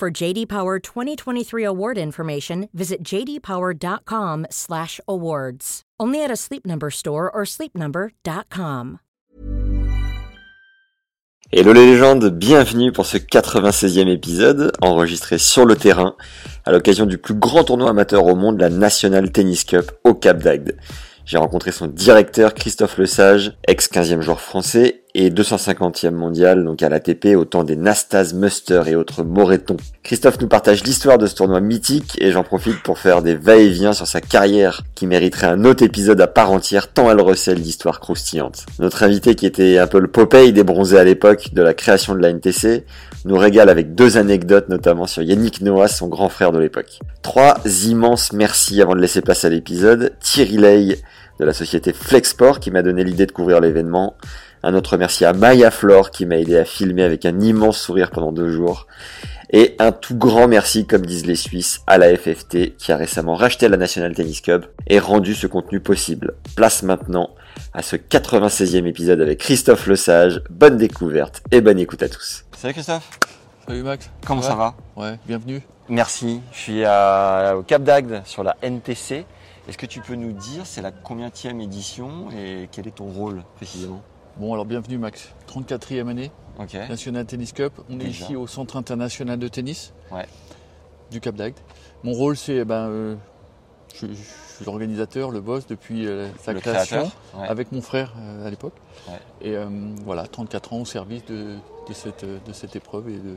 For JD Power 2023 award information, visit jdpower.com/awards. Only at a Sleep Number store or sleepnumber.com. Hello les légendes, bienvenue pour ce 96e épisode enregistré sur le terrain à l'occasion du plus grand tournoi amateur au monde, la National Tennis Cup au Cap d'Agde. J'ai rencontré son directeur Christophe Lesage, ex 15e joueur français et 250e mondial donc à l'ATP au temps des Nastas, Muster et autres Moretons. Christophe nous partage l'histoire de ce tournoi mythique et j'en profite pour faire des va-et-vient sur sa carrière qui mériterait un autre épisode à part entière tant elle recèle d'histoires croustillantes. Notre invité qui était un peu le Popeye des bronzés à l'époque de la création de la NTC nous régale avec deux anecdotes notamment sur Yannick Noah, son grand frère de l'époque. Trois immenses merci avant de laisser place à l'épisode. Thierry Ley de la société Flexport qui m'a donné l'idée de couvrir l'événement. Un autre merci à Maya Flore qui m'a aidé à filmer avec un immense sourire pendant deux jours. Et un tout grand merci, comme disent les Suisses, à la FFT qui a récemment racheté la National Tennis Cup et rendu ce contenu possible. Place maintenant à ce 96e épisode avec Christophe Lesage. Bonne découverte et bonne écoute à tous. Salut Christophe, Salut Max. comment ça va Ouais, bienvenue. Merci, je suis à- au Cap d'Agde sur la NTC. Est-ce que tu peux nous dire c'est la combienième édition et quel est ton rôle précisément? Bon, alors bienvenue Max. 34e année, National Tennis Cup. On est ici au Centre international de tennis Ouais. du Cap d'Agde. Mon rôle, c'est, ben, euh, je, je suis l'organisateur, le boss depuis euh, sa le création, Ouais. avec mon frère euh, à l'époque. Ouais. Et voilà, 34 ans au service de, de cette, de cette épreuve et de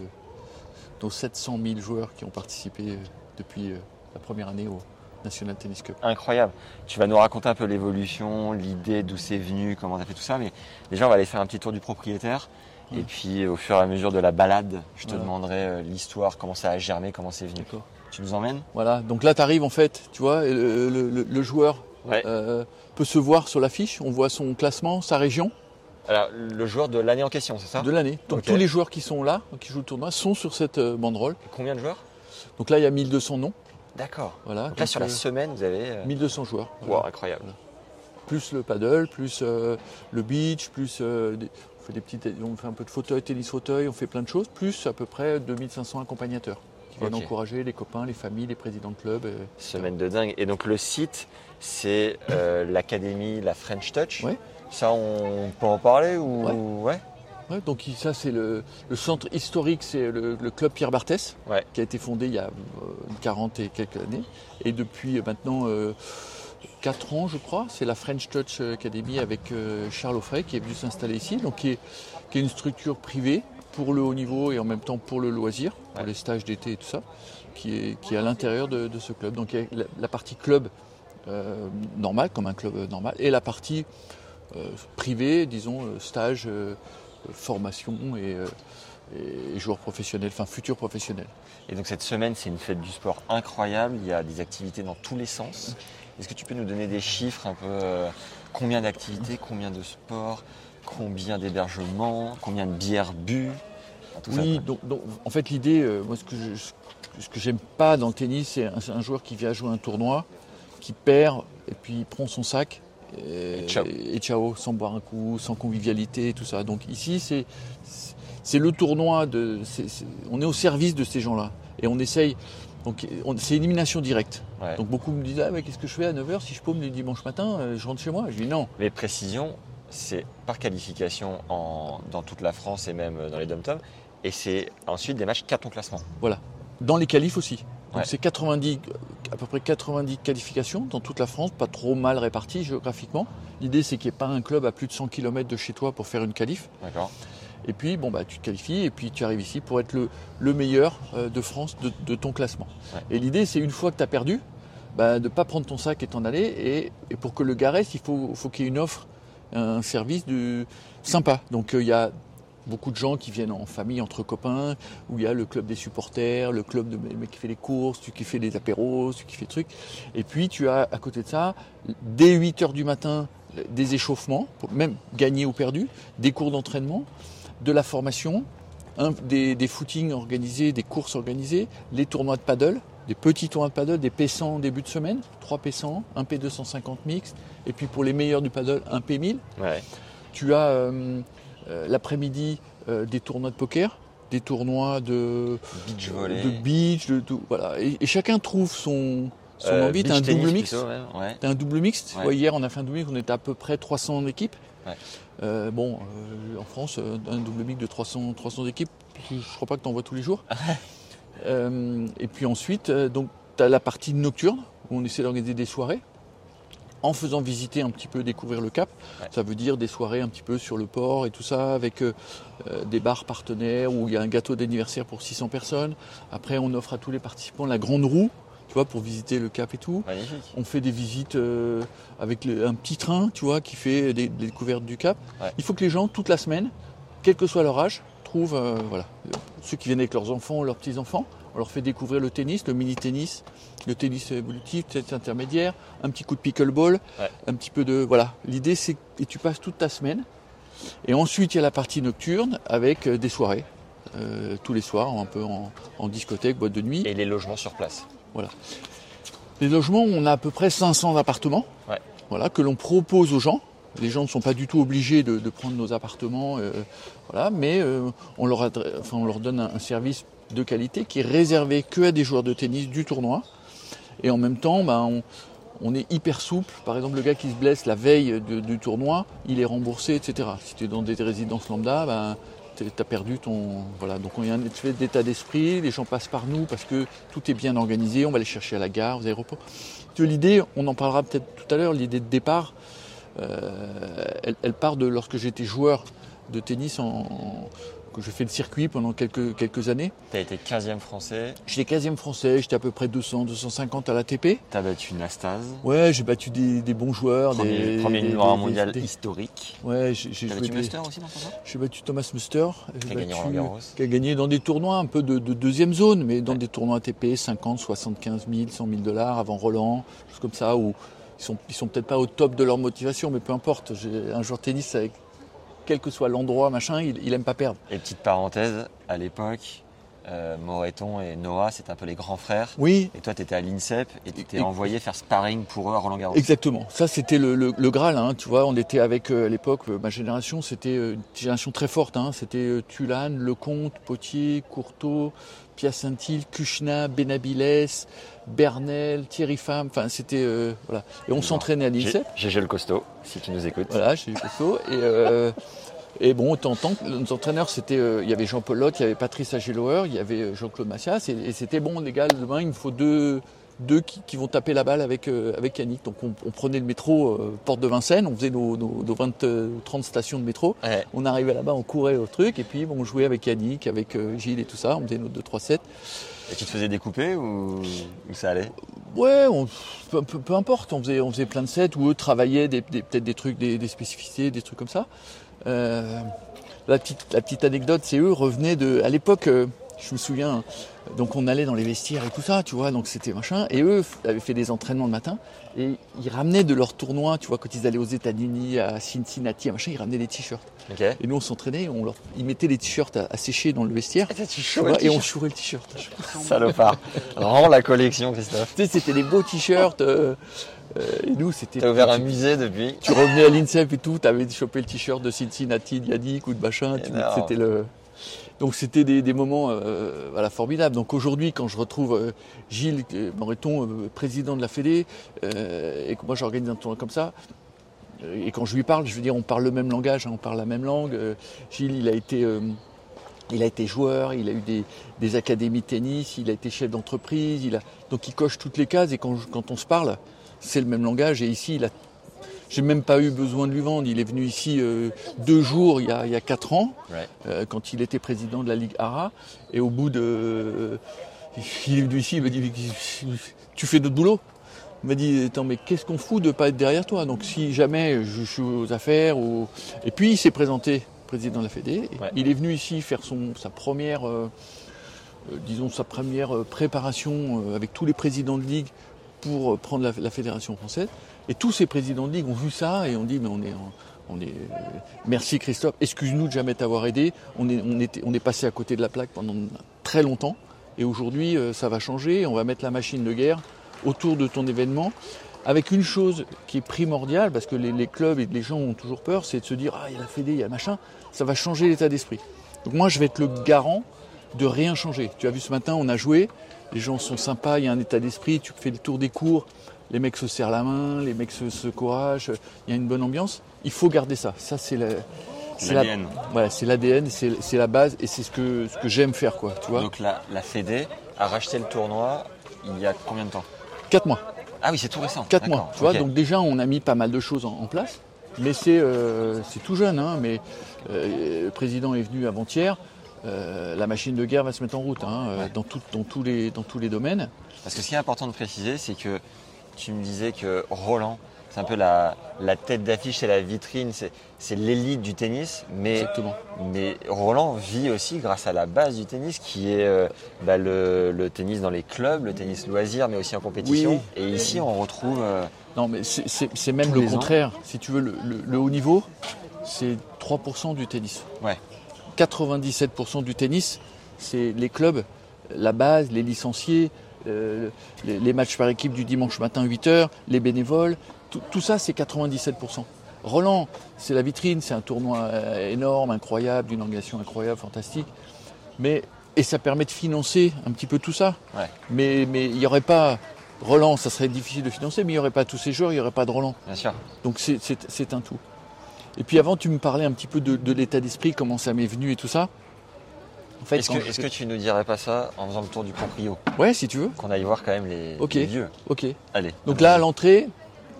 nos 700 000 joueurs qui ont participé depuis la première année au National Tennis Cup. Incroyable. Tu vas nous raconter un peu l'évolution, l'idée, d'où c'est venu, comment tu as fait tout ça. Mais déjà, on va aller faire un petit tour du propriétaire. Et Mm. puis, au fur et à mesure de la balade, je te Voilà. demanderai euh, l'histoire, comment ça a germé, comment c'est venu. Tu nous emmènes? Voilà, donc là tu arrives en fait, tu vois, et le, le- le- le joueur Ouais. euh, peut se voir sur l'affiche, on voit son classement, sa région Alors, le joueur de l'année en question, c'est ça? De l'année. Donc tous les joueurs qui sont là, qui jouent le tournoi, sont sur cette euh, banderole. Combien de joueurs? Donc là il y a 1200 noms, D'accord. voilà. Donc là, sur la euh, semaine, vous avez. euh, 1200 joueurs. wow, Voilà. incroyable. Plus le paddle, plus euh, le beach, plus euh, des- on fait des petites, on fait un peu de fauteuil, tennis fauteuil, on fait plein de choses, plus à peu près 2500 accompagnateurs qui viennent encourager les copains, les familles, les présidents de club. euh, Semaine de dingue. Et donc le site, c'est euh, l'académie, la French Touch. Ouais. Ça, on peut en parler ou ouais. Ouais, donc ça c'est le, le centre historique, c'est le, le club Pierre Barthès, Ouais. qui a été fondé il y a euh, 40 et quelques années. Et depuis euh, maintenant 4 ans je crois, c'est la French Touch Academy avec euh, Charles Offray qui est venu s'installer ici, donc qui est, qui est une structure privée pour le haut niveau et en même temps pour le loisir, pour les stages d'été et tout ça, qui est, qui est à l'intérieur de, de ce club. Donc il y a la, la partie club euh, normal, comme un club euh, normal, et la partie euh, privée, disons, euh, stage, euh, formation et, euh, et joueurs professionnels, enfin futurs professionnels. Et donc cette semaine, c'est une fête du sport incroyable. Il y a des activités dans tous les sens. Est-ce que tu peux nous donner des chiffres un peu euh, Combien d'activités, combien de sports, combien d'hébergements, combien de bières bues Tout Oui, donc, donc, en fait l'idée, euh, moi ce que je, ce que j'aime pas dans le tennis, c'est un, c'est un joueur qui vient jouer un tournoi, qui perd et puis il prend son sac. Et, ciao. et ciao, sans boire un coup, sans convivialité, tout ça. Donc ici, c'est c'est le tournoi de. on est au service de ces gens-là et on essaye. Donc on- c'est élimination directe. Ouais. Donc beaucoup me disent ah mais qu'est-ce que je fais à 9h si je paume le dimanche matin, euh, je rentre chez moi? Je dis non. Mais précision, c'est par qualification en- dans toute la France et même dans les dom Et c'est ensuite des matchs qu'à ton classement. Dans les qualifs aussi. Donc Ouais. c'est 90, à peu près 90 qualifications dans toute la France, pas trop mal réparties géographiquement. L'idée c'est qu'il n'y ait pas un club à plus de 100 km de chez toi pour faire une qualif. D'accord Et puis bon bah tu te qualifies et puis tu arrives ici pour être le, le meilleur euh, de France de, de ton classement. Ouais. Et l'idée c'est une fois que tu as perdu, bah, de ne pas prendre ton sac et t'en aller. Et, et pour que le gars reste, il faut, faut qu'il y ait une offre, un service du, sympa. Donc euh, il y a beaucoup de gens qui viennent en famille, entre copains, où il y a le club des supporters, le club de mec qui fait les courses, celui qui fait les apéros, celui qui fait le truc. Et puis tu as à côté de ça, dès 8 heures du matin, des échauffements, même gagner ou perdu, des cours d'entraînement, de la formation, des, des footings organisés, des courses organisées, les tournois de paddle, des petits tournois de paddle, des P100 en début de semaine, 3 P100, un P250 mix, et puis pour les meilleurs du paddle, un P1000. Tu as euh, l'après-midi euh, des tournois de poker, des tournois de beach, volley. de, beach de tout, voilà. Et, chacun trouve son, son envie. Tu as un double mix. T'as un double mixte. hier, on a fait un double mix, on était à peu près 300 équipes. bon, en France, un double mix de 300, 300 équipes, je crois pas que tu en vois tous les jours. et puis ensuite, donc, tu as la partie nocturne, où on essaie d'organiser des soirées en faisant visiter un petit peu, découvrir le Cap. Ça veut dire des soirées un petit peu sur le port et tout ça, avec euh, euh, des bars partenaires où il y a un gâteau d'anniversaire pour 600 personnes. Après, on offre à tous les participants la grande roue. Tu vois, pour visiter le Cap et tout. On fait des visites euh, avec un petit train, tu vois, qui fait des, découvertes du Cap. Il faut que les gens, toute la semaine, quel que soit leur âge, trouvent, voilà, ceux qui viennent avec leurs enfants, leurs petits-enfants, on leur fait découvrir le tennis, le mini-tennis, le tennis évolutif, tennis intermédiaire, un petit coup de pickleball, un petit peu de... Voilà, l'idée c'est que tu passes toute ta semaine. Et ensuite il y a la partie nocturne avec euh, des soirées. Euh, tous les soirs, un peu en, discothèque, boîte de nuit. Et les logements sur place. Voilà. Les logements, on a à peu près 500 appartements voilà, que l'on propose aux gens. Les gens ne sont pas du tout obligés de, prendre nos appartements, euh, voilà, mais on, leur enfin, on leur donne un service de qualité qui est réservé que à des joueurs de tennis du tournoi. Et en même temps, ben, on, est hyper souple. Par exemple, le gars qui se blesse la veille du tournoi, il est remboursé, etc. Si tu es dans des résidences lambda, ben, tu as perdu ton. Voilà. Donc on y a un d'état d'esprit, les gens passent par nous parce que tout est bien organisé, on va les chercher à la gare, aux aéroports. L'idée, on en parlera peut-être tout à l'heure, l'idée de départ, euh, elle, elle, part de lorsque j'étais joueur de tennis en, que je fais le circuit pendant quelques, quelques années. Tu as été 15e français J'étais 15e français, j'étais à peu près 200, 250 à l'ATP. Tu as battu Nastase Ouais, j'ai battu des, des, bons joueurs. Premier, des, premier numéro mondial historique. Ouais, j'ai battu Muster aussi dans ton temps J'ai battu Thomas Muster. Qui a gagné Roland. Qui a gagné dans des tournois un peu de, deuxième zone, mais dans des tournois ATP, 50, 75 000, 100 000 dollars avant Roland, choses comme ça, où ils sont, ils sont peut-être pas au top de leur motivation, mais peu importe. J'ai un joueur de tennis avec quel que soit l'endroit, machin, il, il aime pas perdre. Et petite parenthèse, à l'époque, euh, Moreton et Noah, c'était un peu les grands frères. Oui. Et toi, tu étais à l'INSEP et tu t'es envoyé faire sparring pour eux à Roland Garros. Exactement. Ça, c'était le, le, Graal. Hein, tu vois, on était avec, euh, à l'époque, euh, ma génération, c'était une génération très forte. Hein, c'était Tulane, Lecomte, Potier, Courteau, Piacentil, Kuchna, Benabiles, Bernel, Thierry Femme. Enfin, c'était. voilà. Et on s'entraînait à l'INSEP. Gégé le costaud, si tu nous écoutes. Voilà, Gégé le costaud. Et. Et bon, que nos entraîneurs, c'était, euh, il y avait Jean-Paul Lotte, il y avait Patrice Agelower, il y avait euh, Jean-Claude Massias, et, c'était bon, les gars, demain, il me faut deux, deux qui, vont taper la balle avec, euh, avec Yannick. Donc on, prenait le métro, porte de Vincennes, on faisait nos, nos, 20, 30 stations de métro, on arrivait là-bas, on courait au truc, et puis bon, on jouait avec Yannick, avec Gilles et tout ça, on faisait nos 2-3 sets. Et tu te faisais découper ou, ça allait? Ouais, peu, importe, on faisait, on faisait plein de sets où eux travaillaient peut-être des trucs, des, des, spécificités, des trucs comme ça. Euh, la, petite, la petite anecdote, c'est eux revenaient de. À l'époque, euh, je me souviens, donc on allait dans les vestiaires et tout ça, tu vois, donc c'était machin. Et eux avaient fait des entraînements le matin et ils ramenaient de leur tournoi, tu vois, quand ils allaient aux États-Unis, à Cincinnati, machin, ils ramenaient des t-shirts. Et nous on s'entraînait, on leur, ils mettaient les t-shirts à, sécher dans le vestiaire et, on chourait le t-shirt. Salopard. Rends la collection, Christophe. Tu sais, c'était des beaux t-shirts. Euh, euh, et nous, c'était. T'as ouvert un musée depuis. Tu revenais à l'INSEP et tout, t'avais chopé le t-shirt de Cincinnati, de Yannick ou de machin. C'était le. Donc c'était des, moments euh, voilà, formidables. Donc aujourd'hui, quand je retrouve euh, Gilles Moreton, président de la Fédé, et que moi j'organise un tournoi comme ça, et quand je lui parle, je veux dire, on parle le même langage, hein, on parle la même langue. Gilles, il a été il a été joueur, il a eu des, académies de tennis, il a été chef d'entreprise, donc il coche toutes les cases et quand, quand on se parle, c'est le même langage. Et ici, il a, j'ai même pas eu besoin de lui vendre. Il est venu ici euh, deux jours il y a, il y a quatre ans, euh, quand il était président de la Ligue ARA. Et au bout de, euh, il est venu ici, il m'a dit tu fais notre boulot. Il m'a dit attends mais qu'est-ce qu'on fout de pas être derrière toi? Donc si jamais je suis aux affaires ou et puis il s'est présenté président de la Fédé. Ouais. Il est venu ici faire son, sa première, euh, disons, sa première préparation avec tous les présidents de ligue pour prendre la, fédération française. Et tous ces présidents de ligue ont vu ça et ont dit mais on est, on est, euh, merci Christophe, excuse-nous de jamais t'avoir aidé. On est, on était, on est passé à côté de la plaque pendant très longtemps et aujourd'hui euh, ça va changer. On va mettre la machine de guerre autour de ton événement avec une chose qui est primordiale, parce que les, les clubs et les gens ont toujours peur, c'est de se dire, ah, il y a la Fédé, il y a machin, ça va changer l'état d'esprit. Donc moi, je vais être le garant de rien changer. Tu as vu ce matin, on a joué, les gens sont sympas, il y a un état d'esprit, tu fais le tour des cours, les mecs se serrent la main, les mecs se, se couragent, il y a une bonne ambiance. Il faut garder ça. Ça, c'est la... c'est la- L'ADN. Voilà, c'est l'ADN, c'est la base et c'est ce que, ce que j'aime faire, quoi. Tu vois Donc la, la Fédé a racheté le tournoi il y a combien de temps? Quatre mois. Ah oui, c'est tout récent. 4 D'accord, mois. Tu vois, donc déjà on a mis pas mal de choses en, en place, mais c'est euh, tout jeune. Hein, mais euh, le président est venu avant-hier. Euh, la machine de guerre va se mettre en route hein, euh, dans, tout- dans tous les, dans tous les domaines. Parce que ce qui est important de préciser, c'est que tu me disais que Roland, c'est un peu la, la tête d'affiche, c'est la vitrine, c'est l'élite du tennis, mais, Exactement. mais Roland vit aussi grâce à la base du tennis qui est euh, bah, le, le tennis dans les clubs, le tennis loisir, mais aussi en compétition. Oui. Et ici, on retrouve. euh, Non, mais c'est- même le ans. contraire. Si tu veux, le, le- le haut niveau, c'est 3% du tennis. Ouais. 97% du tennis, c'est les clubs, la base, les licenciés, euh, les, les matchs par équipe du dimanche matin 8h, les bénévoles, tout, tout ça c'est 97%. Roland, c'est la vitrine, c'est un tournoi euh, énorme, incroyable, d'une organisation incroyable, fantastique. Mais, et ça permet de financer un petit peu tout ça. Ouais. Mais mais il n'y aurait pas Roland, ça serait difficile de financer, mais il n'y aurait pas tous ces joueurs, il n'y aurait pas de Roland. bien sûr. Donc c'est un tout. Et puis avant, tu me parlais un petit peu de, de l'état d'esprit, comment ça m'est venu et tout ça. En fait, Est-ce que, je- que tu nous dirais pas ça en faisant le tour du proprio Ouais, si tu veux. Qu'on aille voir quand même les, Ok. les vieux. Ok. Allez. Donc là, à l'entrée,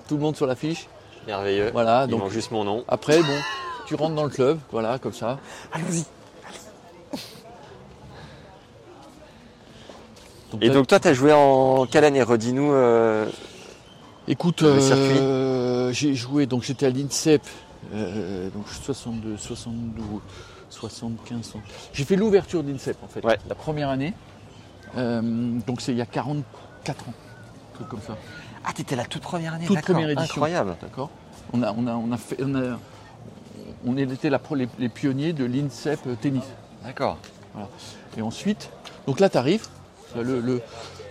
tout le monde sur l'affiche. merveilleux. Voilà. Il Donc manque juste mon nom. après, bon, tu rentres dans le club, voilà, comme ça. Allons-y. Et donc toi, tu as joué en quelle année? Redis-nous. euh, Écoute, euh, j'ai joué, donc j'étais à l'INSEP, euh, donc 62, 72, 75. 60. J'ai fait l'ouverture d'INSEP en fait, Ouais. la première année. Euh, donc c'est il y a 44 ans, un truc comme ça. Ah, t'étais la toute première année Toute première édition. Incroyable. D'accord on a, on, a, on a fait. On, a, on était la les, les pionniers de l'INSEP tennis. D'accord. Et ensuite, donc là, tu arrives, le, le,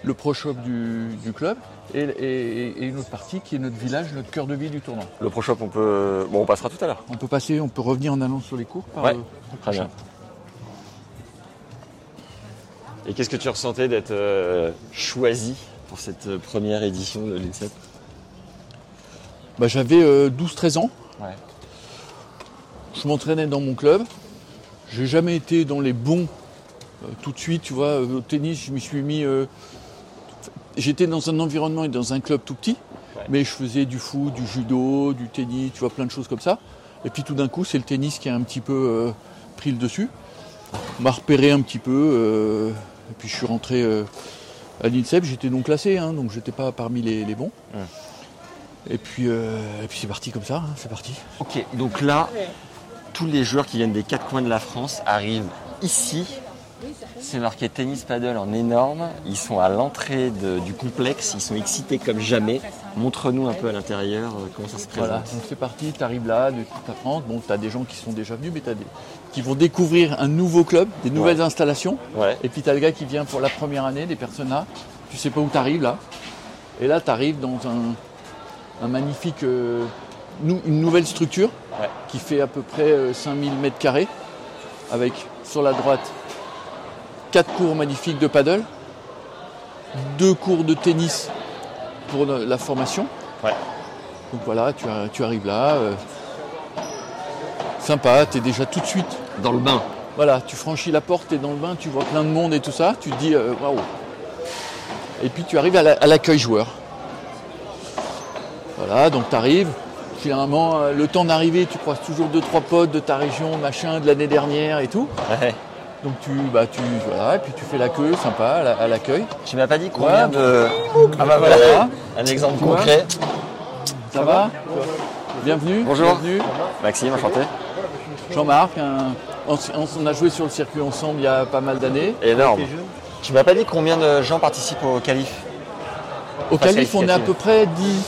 le pro shop du, du club, et, et- et une autre partie qui est notre village, notre cœur de ville du tournoi. Le pro shop, on peut. Bon, on passera tout à l'heure. On peut passer, on peut revenir en allant sur les cours par Ouais, le- le Très bien. Et qu'est-ce que tu ressentais d'être euh, choisi pour cette euh, première édition de l'INSEP Bah, J'avais euh, 12-13 ans. Ouais. Je m'entraînais dans mon club. J'ai jamais été dans les bons euh, tout de suite, tu vois. euh, Au tennis, je m'y suis mis. J'étais dans un environnement et dans un club tout petit, Ouais. mais je faisais du foot, du judo, du tennis, tu vois, plein de choses comme ça. Et puis tout d'un coup, c'est le tennis qui a un petit peu euh, pris le dessus. M'a repéré un petit peu. euh, et puis je suis rentré euh, à l'INSEP. J'étais non classé, hein, donc j'étais pas parmi les, les bons. Et puis, et puis c'est parti comme ça, hein, c'est parti. Ok, donc là, tous les joueurs qui viennent des quatre coins de la France arrivent ici. C'est marqué tennis paddle en énorme. Ils sont à l'entrée du complexe. Ils sont excités comme jamais. Montre-nous un peu à l'intérieur euh, comment ça se présente. Voilà, donc c'est parti, tu arrives là, la France. Bon, tu as des gens qui sont déjà venus, mais tu as des qui vont découvrir un nouveau club, des nouvelles Ouais. installations. Ouais. Et puis tu as le gars qui vient pour la première année, des personnes là. Tu sais pas où tu arrives là. Et là, tu arrives dans un, un magnifique. euh, nou- une nouvelle structure Ouais. qui fait à peu près euh, 5000 mètres carrés, avec sur la droite quatre cours magnifiques de paddle, deux cours de tennis pour la- formation. Ouais. Donc voilà, tu, ar- tu arrives là. euh, sympa, tu es déjà tout de suite. Dans le bain. Voilà, tu franchis la porte, tu es dans le bain, tu vois plein de monde et tout ça. Tu te dis euh, waouh. Et puis tu arrives à la- à l'accueil joueur. Voilà, donc tu arrives. Finalement, euh, le temps d'arriver, tu croises toujours deux, trois potes de ta région, machin, de l'année dernière et tout. Ouais. Donc tu, bah, tu, voilà, et puis tu fais la queue, sympa, à la- à l'accueil. Tu m'as pas dit combien Ouais. de. Ah bah voilà, Voilà. un exemple concret. Ça va Bienvenue. Bonjour. Bienvenue. Maxime, enchanté. Jean-Marc, un- on, a joué sur le circuit ensemble il y a pas mal d'années. Énorme. Tu m'as pas dit combien de gens participent au qualif Au Phase Calif, on est à peu près 10,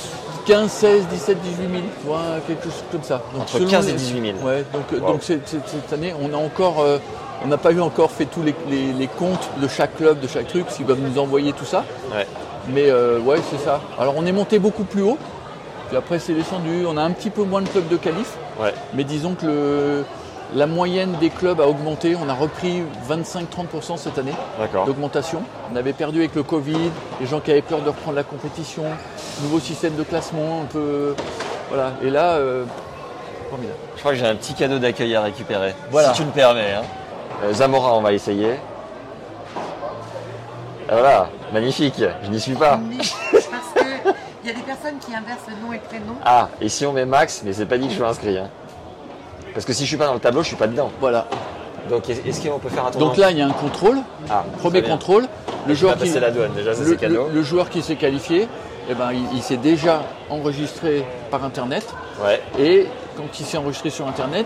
15, 16, 17, 18 000, tu vois, quelque chose comme ça. Donc, Entre selon 15 et les- 18 000. Ouais, donc, Wow. cette année, on a encore, euh, on n'a pas eu encore fait tous les, les- les comptes de chaque club, de chaque truc, qu'ils doivent nous envoyer tout ça. Ouais. Mais euh, ouais, c'est ça. Alors on est monté beaucoup plus haut, puis après c'est descendu. On a un petit peu moins de clubs de qualif, Ouais. mais disons que le- la moyenne des clubs a augmenté. On a repris 25-30% cette année d'augmentation. On avait perdu avec le Covid, les gens qui avaient peur de reprendre la compétition, nouveau système de classement, un peu. Voilà. Et là, euh, formidable. Je crois que j'ai un petit cadeau d'accueil à récupérer. Voilà. Si tu me permets. hein. Euh, Zamora, on va essayer. Ah, Voilà, magnifique. Je n'y suis pas. Parce qu'il y a des personnes qui inversent le nom et le prénom. Ah, et si on met Max, mais c'est pas dit que je suis inscrit. hein. Parce que si je suis pas dans le tableau, je suis pas dedans. Voilà. Donc est- est-ce qu'on peut faire un tournoi Donc là, il y a un contrôle. ah, Premier contrôle. Le joueur qui, passer la douane déjà, ça le, joueur qui s'est qualifié, eh ben, il, il s'est déjà enregistré par Internet. Ouais, Et quand il s'est enregistré sur Internet,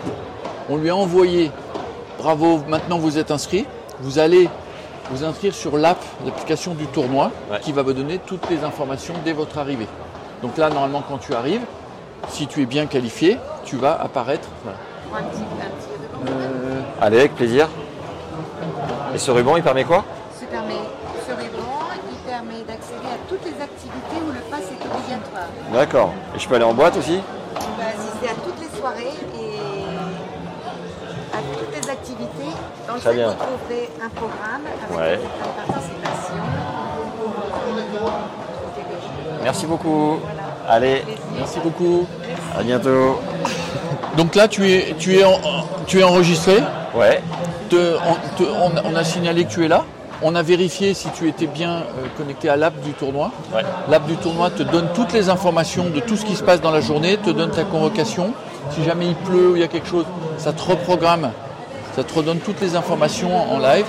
on lui a envoyé bravo, maintenant vous êtes inscrit. Vous allez vous inscrire sur l'app, l'application du tournoi, Ouais. qui va vous donner toutes les informations dès votre arrivée. Donc là, normalement, quand tu arrives, si tu es bien qualifié, tu vas apparaître. voilà. Euh, allez, avec plaisir. Et ce ruban, il permet quoi? Ce permet, ce ruban, il permet d'accéder à toutes les activités où le pass est obligatoire. D'accord. Et je peux aller en boîte aussi? Tu vas assister à toutes les soirées et à toutes les activités. Dans Très bien. vous un programme avec Ouais. de participation. Merci beaucoup. Allez, merci beaucoup. à bientôt. Donc là, tu es, tu es, en- tu es enregistré. Ouais, Te- on, te- on a- on a signalé que tu es là. On a vérifié si tu étais bien euh, connecté à l'app du tournoi. ouais. L'app du tournoi te donne toutes les informations de tout ce qui se passe dans la journée, te donne ta convocation. Si jamais il pleut ou il y a quelque chose, ça te reprogramme, ça te redonne toutes les informations en live.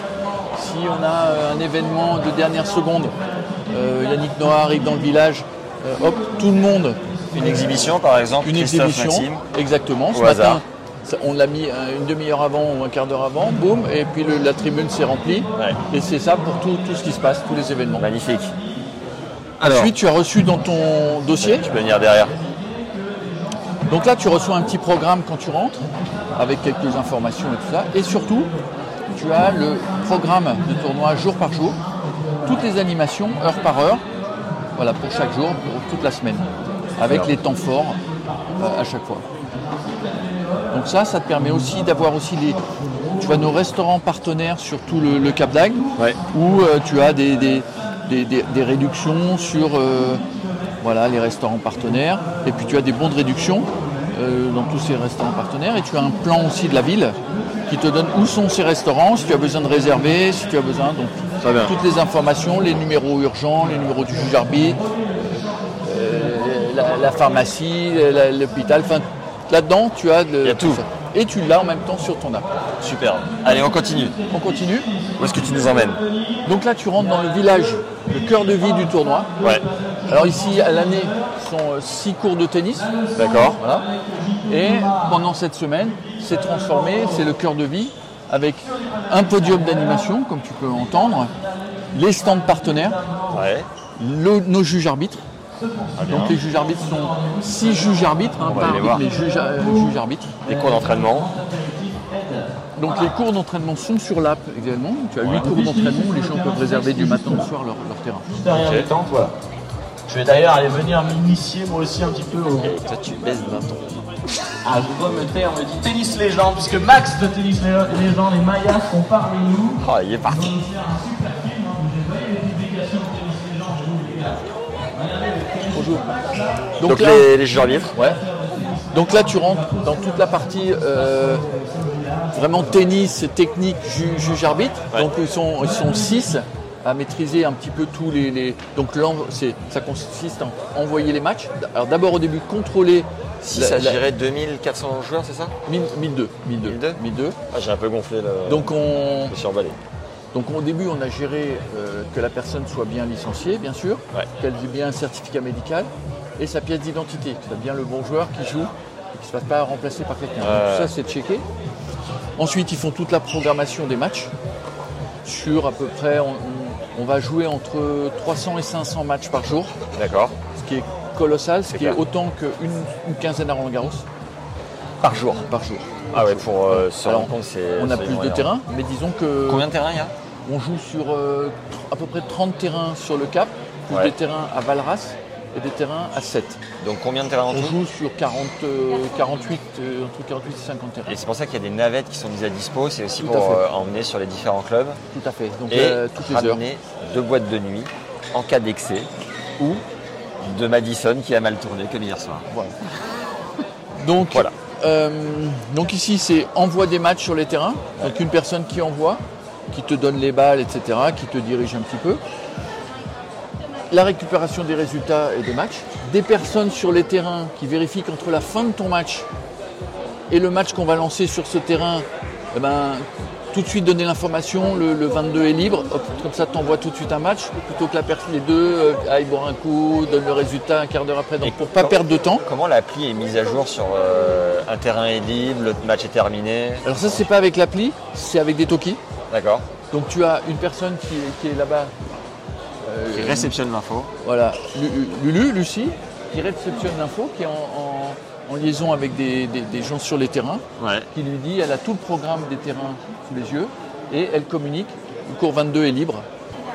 Si on a euh, un événement de dernière seconde, euh, Yannick Noah arrive dans le village, euh, hop, tout le monde, Une exhibition par exemple, une Christophe exhibition. Maxime. Exactement. Ce Au matin, on l'a mis une demi-heure avant ou un quart d'heure avant, boum, et puis le- la tribune s'est remplie. Ouais. Et c'est ça pour tout, tout ce qui se passe, tous les événements. Magnifique. Ensuite, tu as reçu dans ton dossier. Tu peux venir derrière. Donc là, tu reçois un petit programme quand tu rentres, avec quelques informations et tout ça. Et surtout, tu as le programme de tournoi jour par jour, toutes les animations, heure par heure, voilà, pour chaque jour, pour toute la semaine, avec les temps forts euh, à chaque fois. Donc ça, ça te permet aussi d'avoir aussi les, tu vois, nos restaurants partenaires sur tout le, le Cap d'Agde, Ouais. où euh, tu as des, des- des- réductions sur euh, voilà, les restaurants partenaires, et puis tu as des bons de réduction euh, dans tous ces restaurants partenaires, et tu as un plan aussi de la ville qui te donne où sont ces restaurants, si tu as besoin de réserver, si tu as besoin, donc toutes les informations, les numéros urgents, les numéros du juge arbitre, la, la pharmacie, l'hôpital, enfin là-dedans tu as, a tout. ça. Et tu l'as en même temps sur ton app. Super. Allez, on continue. On continue. Où est-ce que tu nous emmènes Donc là, tu rentres dans le village, le cœur de vie du tournoi. Ouais. Alors ici, à l'année, sont euh, six cours de tennis. D'accord. Voilà. Et pendant cette semaine, c'est transformé, c'est le cœur de vie, avec un podium d'animation, comme tu peux entendre, les stands partenaires, Ouais. le- nos juges arbitres. Bien. Donc les juges arbitres sont six juges arbitres, hein, pas arbitres, mais juges, euh, juges arbitres. Des cours d'entraînement. Donc les cours d'entraînement sont sur l'app également. Tu as huit cours d'entraînement où les gens peuvent réserver du matin au soir leur, leur terrain. derrière les tentes, voilà. Je vais d'ailleurs aller venir m'initier moi aussi un petit peu au. Toi, tu baisses d'un ton. Ah, je dois me taire, on me dit Tennis Légende, puisque Max de Tennis Lé- Légende et Maya sont parmi nous. Oh, il est parti. Donc, là, les, les juges arbitres. ouais. Donc là, tu rentres dans toute la partie euh, vraiment tennis, technique, ju- juge arbitre. Ouais. Donc ils sont, ils sont six à maîtriser un petit peu tous les. les- Donc ça consiste à envoyer les matchs. Alors d'abord au début contrôler. Si ça gérait 2400 joueurs, c'est ça? 1000 1002, 1002, 1002. 1002. ah, J'ai un peu gonflé le. Donc on, je me suis emballé. Donc au début, on a géré euh, que la personne soit bien licenciée, bien sûr, Ouais. qu'elle ait bien un certificat médical et sa pièce d'identité, que ce soit bien le bon joueur qui joue et qui ne se fasse pas remplacer par quelqu'un. Tout ça, c'est checké. Ensuite, ils font toute la programmation des matchs. Sur à peu près, on, va jouer entre 300 et 500 matchs par jour, D'accord. ce qui est colossal, ce C'est qui clair. est autant qu'une une quinzaine à Roland Garros Par jour. par jour. Ah ouais, pour euh, se Alors, rendre compte, c'est. On a plus de terrain, mais disons que Combien de terrains il y a? On joue sur euh, à peu près 30 terrains sur le Cap, plus Ouais. des terrains à Valras et des terrains à 7. Donc combien de terrains en On tout joue sur 40, euh, 48, euh, entre 48 et 50 terrains. Et c'est pour ça qu'il y a des navettes qui sont mises à dispo, c'est aussi Tout pour euh, emmener sur les différents clubs Tout à fait. Donc et euh, toutes les heures. deux boîtes de nuit en cas d'excès ou de Madison qui a mal tourné comme hier soir. Voilà. Donc, Voilà. euh, donc ici, c'est envoi des matchs sur les terrains. Donc une personne qui envoie, qui te donne les balles, etc., qui te dirige un petit peu. La récupération des résultats et des matchs. Des personnes sur les terrains qui vérifient qu'entre la fin de ton match et le match qu'on va lancer sur ce terrain, eh ben, tout de suite donner l'information, le, le 22 est libre, hop, comme ça tu envoies tout de suite un match, plutôt que la les deux euh, aillent boire un coup, donnent le résultat un quart d'heure après. Donc Et pour pas perdre de temps, Comment l'appli est mise à jour sur euh, un terrain est libre, le match est terminé? Alors ça c'est pas avec l'appli, c'est avec des talkies. D'accord. Donc tu as une personne qui est, qui est là-bas. euh, Qui réceptionne l'info. Voilà, Lu- Lulu, Lucie, qui réceptionne l'info, qui est en, en- en liaison avec des, des- des gens sur les terrains, Ouais. qui lui dit, elle a tout le programme des terrains sous les yeux, et elle communique, le cours 22 est libre,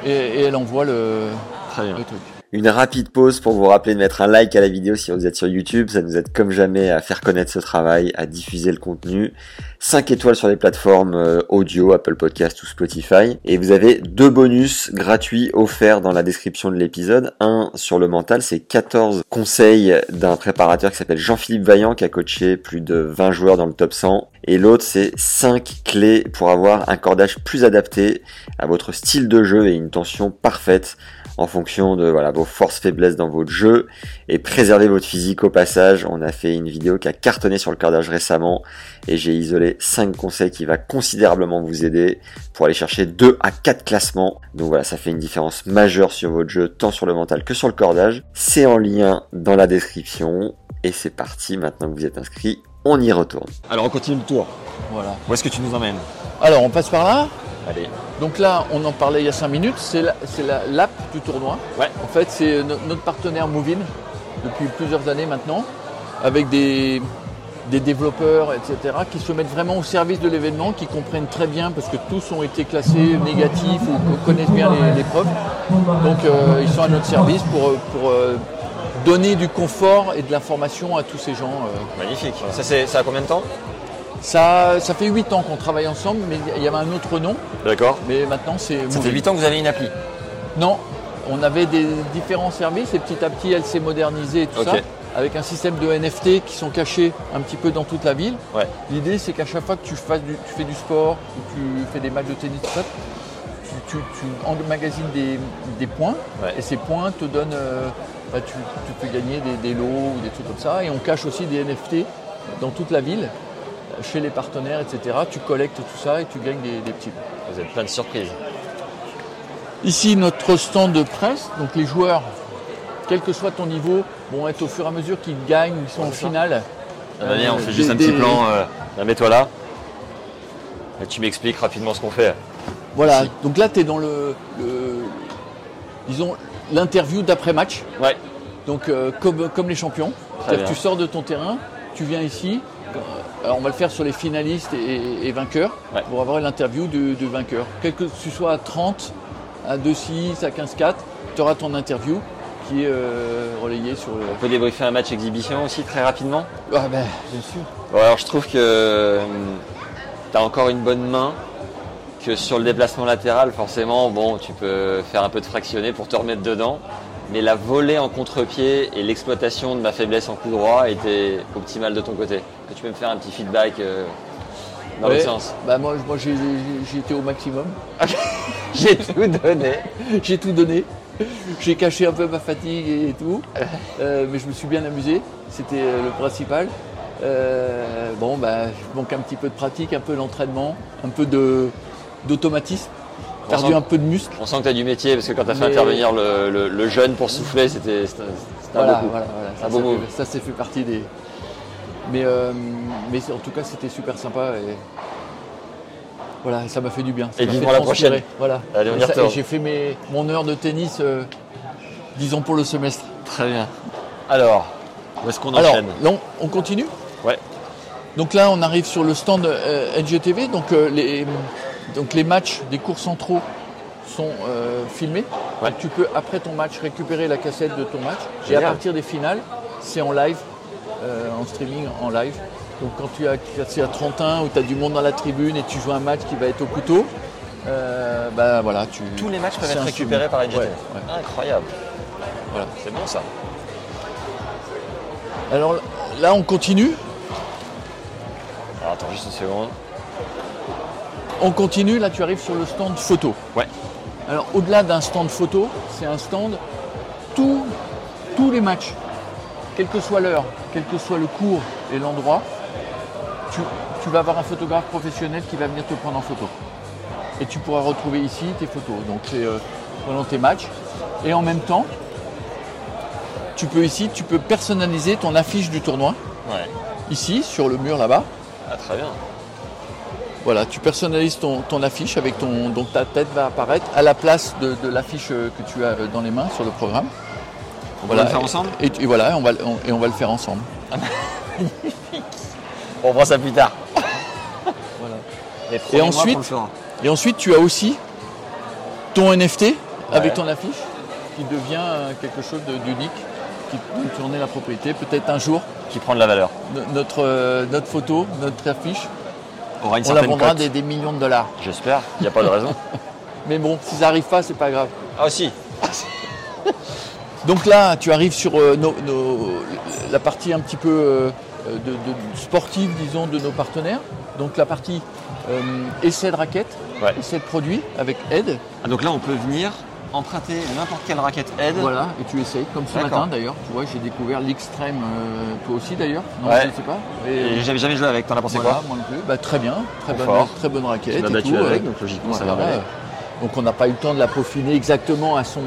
et, et elle envoie le, Très bien. le truc. Une rapide pause pour vous rappeler de mettre un like à la vidéo si vous êtes sur YouTube, ça nous aide comme jamais à faire connaître ce travail, à diffuser le contenu. 5 étoiles sur les plateformes euh, audio, Apple Podcast ou Spotify. Et vous avez deux bonus gratuits offerts dans la description de l'épisode. Un sur le mental, c'est 14 conseils d'un préparateur qui s'appelle Jean-Philippe Vaillant qui a coaché plus de 20 joueurs dans le top 100. Et l'autre, c'est 5 clés pour avoir un cordage plus adapté à votre style de jeu et une tension parfaite en fonction de voilà, vos forces faiblesses dans votre jeu et préserver votre physique au passage. On a fait une vidéo qui a cartonné sur le cordage récemment et j'ai isolé 5 conseils qui va considérablement vous aider pour aller chercher 2 à 4 classements. Donc voilà, ça fait une différence majeure sur votre jeu, tant sur le mental que sur le cordage. C'est en lien dans la description et c'est parti. Maintenant que vous êtes inscrit, on y retourne. Alors on continue le tour. Voilà. Où est-ce que tu nous emmènes? Alors on passe par là? Allez. Donc là, on en parlait il y a 5 minutes, c'est la- c'est la- l'app du tournoi. Ouais. En fait, c'est no- notre partenaire Movin depuis plusieurs années maintenant, avec des, des développeurs, etc., qui se mettent vraiment au service de l'événement, qui comprennent très bien, parce que tous ont été classés négatifs ou co- connaissent bien les, les preuves. Donc euh, ils sont à notre service pour, pour euh, donner du confort et de l'information à tous ces gens. euh. Magnifique. Ça a combien de temps? Ça, ça fait 8 ans qu'on travaille ensemble, mais il y avait un autre nom, D'accord. mais maintenant c'est Ça fait Movin. 8 ans que vous avez une appli. Non, on avait des différents services et petit à petit elle s'est modernisée et tout ça, avec un système de NFT qui sont cachés un petit peu dans toute la ville. Ouais. L'idée c'est qu'à chaque fois que tu, fasses du- tu fais du sport ou tu fais des matchs de tennis, tout ça, tu, tu, tu emmagasines des, des points Ouais. et ces points te donnent, euh, bah, tu, tu peux gagner des, des lots ou des trucs comme ça et on cache aussi des NFT dans toute la ville, chez les partenaires, etc. Tu collectes tout ça et tu gagnes des, des petits lots. Vous avez plein de surprises. Ici, notre stand de presse, donc les joueurs, quel que soit ton niveau, vont être au fur et à mesure qu'ils gagnent, ils sont en finale. Ah on Euh, fait juste des- un petit des- plan. Euh, mets-toi là. Et tu m'expliques rapidement ce qu'on fait. Voilà, Ici. donc là, tu es dans le, le- disons, l'interview d'après-match. Ouais. Donc, euh, comme, comme les champions. Tu sors de ton terrain, tu viens ici. Euh, Alors, on va le faire sur les finalistes et, et vainqueurs Ouais. pour avoir l'interview du, du vainqueur. Quel que tu sois à 30, à 2-6, à 15-4, tu auras ton interview qui est euh, relayée sur le. On peut débriefer un match exhibition aussi très rapidement. Ah ben, bien sûr. Bon, alors je trouve que tu as encore une bonne main. Que sur le déplacement latéral, forcément, bon, tu peux faire un peu de fractionné pour te remettre dedans. Mais la volée en contre-pied et l'exploitation de ma faiblesse en coup droit était optimale de ton côté. Que tu peux me faire un petit feedback euh, dans Ouais. l'autre sens. Bah moi, moi j'ai été au maximum. J'ai tout donné. J'ai tout donné. J'ai caché un peu ma fatigue et tout. Euh, mais je me suis bien amusé. C'était euh, le principal. Euh, bon, bah, je manque un petit peu de pratique, un peu d'entraînement, un peu d'automatisme. Perdu un peu de muscle. On sent que tu as du métier parce que quand tu as fait intervenir le, le- le jeune pour souffler, c'était un Voilà, beau coup. voilà, voilà. Ça, ça fait partie des. Mais, euh, mais en tout cas, c'était super sympa. Et Voilà, ça m'a fait du bien. Ça Et vivement la prochaine. Voilà. Allez, on Et et J'ai fait mes, mon heure de tennis, euh, disons pour le semestre. Très bien. Alors, où est-ce qu'on Alors, enchaîne? là, on, on continue? Ouais. Donc là, on arrive sur le stand euh, NGTV. Donc, les, donc les matchs des cours centraux sont filmés. Ouais. Donc tu peux, après ton match, récupérer la cassette de ton match. Et à partir des finales, c'est en live, euh, en streaming, en live. Donc quand tu as c'est à 31 où tu as du monde dans la tribune et tu joues un match qui va être au couteau, euh, bah voilà, tu. Tous les matchs peuvent être récupérés par. Ouais, ouais. Incroyable. Voilà. C'est bon ça. Alors là, on continue. Alors attends juste une seconde. On continue, là tu arrives sur le stand photo. Ouais. Alors au-delà d'un stand photo, c'est un stand, tous, tous les matchs, quelle que soit l'heure, quel que soit le cours et l'endroit, tu, tu vas avoir un photographe professionnel qui va venir te prendre en photo. Et tu pourras retrouver ici tes photos, donc euh, pendant tes matchs. Et en même temps, tu peux ici, tu peux personnaliser ton affiche du tournoi, Ouais. ici sur le mur là-bas. Ah, très bien. Voilà, tu personnalises ton, ton affiche avec ton. Donc ta tête va apparaître à la place de, de l'affiche que tu as euh, dans les mains sur le programme. On va le faire ensemble Et, et voilà, on va, on- et on va le faire ensemble. On prend ça plus tard. Voilà. Et, ensuite-. Et ensuite, tu as aussi ton NFT avec ton affiche qui devient euh, quelque chose d'unique, qui peut tourner la propriété. Peut-être un jour, Qui prend de la valeur. no- notre, euh, notre photo, notre affiche, Aura une on la vendra des, des millions de dollars. J'espère. Il n'y a pas de raison. Mais bon, si ça n'arrive pas, c'est pas grave. Ah si. Donc là, tu arrives sur euh, nos- nos- la partie un petit peu euh, de, de- sportive, disons, de nos partenaires. Donc la partie euh, essai de raquettes, Ouais. essai de produits avec aide. Ah, donc là, on peut venir emprunter n'importe quelle raquette aide. Voilà, et tu essayes, comme ce matin d'ailleurs. Tu vois, j'ai découvert l'extrême, toi aussi d'ailleurs. Non, Ouais. je ne sais pas. Et j'avais jamais joué avec. T'en as pensé voilà, quoi moi non plus. Bah, très bien, très bonne, très bonne raquette. Tu et tout, avec, donc logiquement, ça va. Donc on n'a pas eu le temps de la peaufiner exactement à son,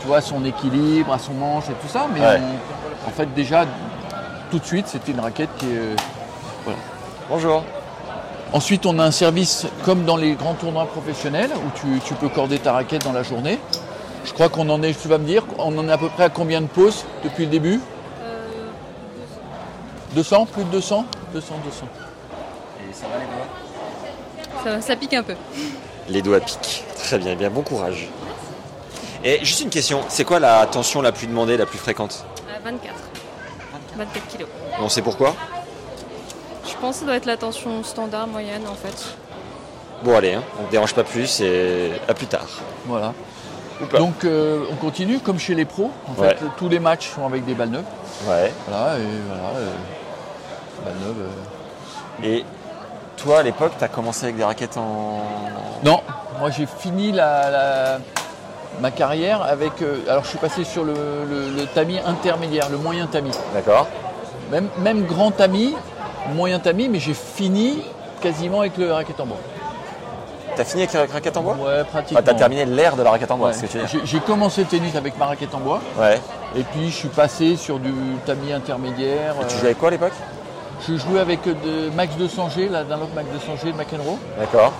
tu vois, son équilibre, à son manche et tout ça, mais Ouais. on- en fait déjà tout de suite c'était une raquette qui est. euh, Bonjour. Ensuite on a un service comme dans les grands tournois professionnels où tu, tu peux corder ta raquette dans la journée. Je crois qu'on en est, tu vas me dire, on en est à peu près à combien de pauses depuis le début? 200, plus de 200 200, 200. Et ça va les doigts Ça, ça pique un peu. Les doigts piquent. Très bien, eh bien, bon courage. Et juste une question, c'est quoi la tension la plus demandée, la plus fréquente? À 24. 24 kilos. On sait pourquoi? Je pense que ça doit être la tension standard moyenne en fait. Bon allez, hein, on ne dérange pas plus et à plus tard. Voilà. Donc euh, on continue comme chez les pros. En Ouais. fait, tous les matchs sont avec des balles neuves. Ouais. Voilà, et voilà. euh, balles neuves. euh. Et toi à l'époque, tu as commencé avec des raquettes en. Non, moi j'ai fini la, la- ma carrière avec. euh, alors je suis passé sur le, le- le tamis intermédiaire, le moyen tamis. D'accord. Même, même grand tamis, moyen tamis, mais j'ai fini quasiment avec le raquette en bois. T'as fini avec la raquette en bois? Ouais, pratiquement. Ah, T'as terminé l'ère de la raquette en bois, Ouais. ce que tu dire J'ai commencé le tennis avec ma raquette en bois, Ouais. et puis je suis passé sur du tamis intermédiaire. Et tu euh, jouais avec quoi à l'époque? Je jouais avec euh, de Max 200G, la Dunlop Max 200G de McEnroe. D'accord.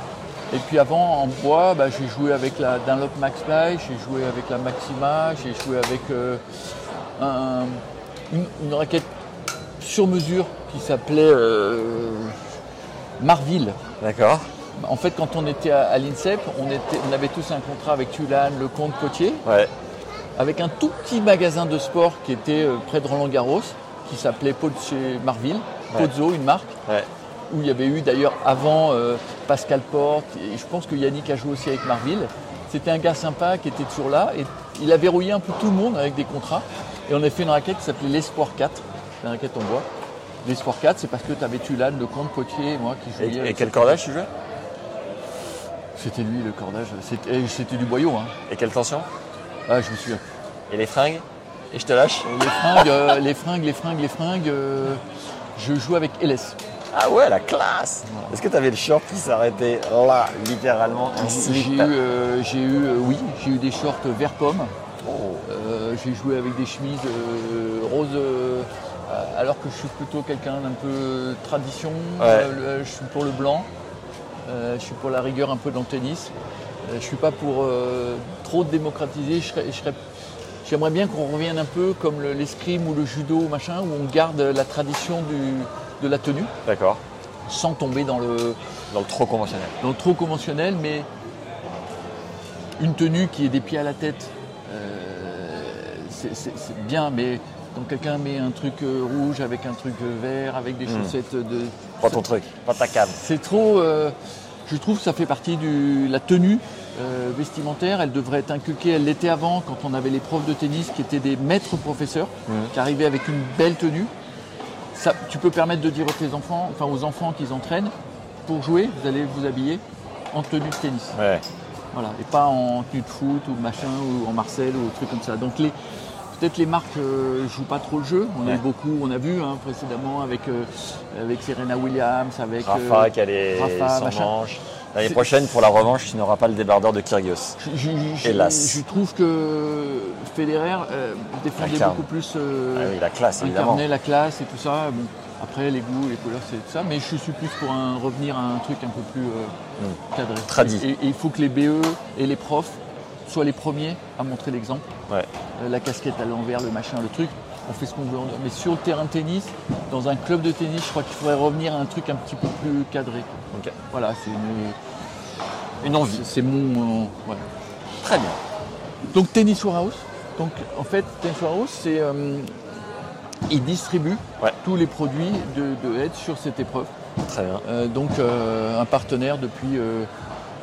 Et puis avant, en bois, bah, j'ai joué avec la Dunlop Max Fly, j'ai joué avec la Maxima, j'ai joué avec euh, un- une, une raquette sur mesure qui s'appelait euh, Marville. D'accord. En fait, quand on était à, à l'INSEP, on, était- on avait tous un contrat avec Tulane, Lecomte, Cotier, Ouais. avec un tout petit magasin de sport qui était près de Roland Garros, qui s'appelait Pod- chez Marville. Pozzo, une marque où il y avait eu d'ailleurs avant euh, Pascal Porte, et je pense que Yannick a joué aussi avec Marville. C'était un gars sympa qui était toujours là, et il a verrouillé un peu tout le monde avec des contrats. Et on a fait une raquette qui s'appelait l'Espoir 4, une raquette en bois. L'Espoir 4, c'est parce que tu avais Tulane, Le Comte, Potier et moi qui Et, jouions. et quel cordage tu jouais? C'était lui le cordage, c'était c'était du boyau. Hein. Et quelle tension? Ah, je me souviens. Et les fringues? Et je te lâche? Les fringues, euh, les fringues, les fringues, les fringues, euh, je joue avec LS. Ah ouais, la classe Est-ce que t'avais le short qui s'arrêtait là, littéralement J'ai eu, euh, j'ai eu, euh, oui, j'ai eu des shorts vert pomme. Oh. Euh, j'ai joué avec des chemises euh, roses, alors que je suis plutôt quelqu'un d'un peu tradition. Ouais. Je suis pour le blanc. Je suis pour la rigueur un peu dans le tennis. Je suis pas pour trop démocratiser. Je serais- je serais- J'aimerais bien qu'on revienne un peu comme le- l'escrime ou le judo, machin, où on garde la tradition du- de la tenue, D'accord. sans tomber dans le, Dans le trop conventionnel. dans le trop conventionnel, mais une tenue qui est des pieds à la tête, euh, c'est- bien, mais quand quelqu'un met un truc euh, rouge avec un truc euh, vert, avec des Mm. chaussettes de... Pas ton truc, pas ta cam. C'est trop... euh, je trouve que ça fait partie de la tenue euh, vestimentaire. Elle devrait être inculquée, elle l'était avant, quand on avait les profs de tennis qui étaient des maîtres professeurs, qui arrivaient avec une belle tenue. Ça, tu peux permettre de dire aux enfants, enfin aux enfants qu'ils entraînent, pour jouer, vous allez vous habiller en tenue de tennis. Ouais. Voilà, et pas en tenue de foot ou machin, ou en Marcel ou truc comme ça. Donc les, peut-être les marques ne jouent pas trop le jeu. On a Ouais. beaucoup, on a vu hein, précédemment avec, euh, avec Serena Williams, avec Rafa euh, Rafa, machin. L'année prochaine, pour la revanche, tu n'auras pas le débardeur de Kyrgios. je, je- je- Hélas. je trouve que Federer euh, défendait beaucoup plus, euh, Ah oui, la classe, évidemment. la classe et tout ça. Bon, après les goûts, les couleurs, c'est tout ça. Mais je suis plus pour un, revenir à un truc un peu plus euh, cadré. Hmm. Tradi. Et, et il faut que les BE et les profs soient les premiers à montrer l'exemple. Ouais. Euh, la casquette à l'envers, le machin, le truc. On fait ce qu'on veut. Mais sur le terrain de tennis, dans un club de tennis, je crois qu'il faudrait revenir à un truc un petit peu plus cadré. Voilà, c'est une- Une envie. c'est mon. euh, voilà. Très bien. Donc Tennis Warehouse. Donc en fait, Tennis Warehouse, c'est euh, il distribue Ouais. tous les produits de, de sur cette épreuve. Très bien. Euh, donc euh, un partenaire depuis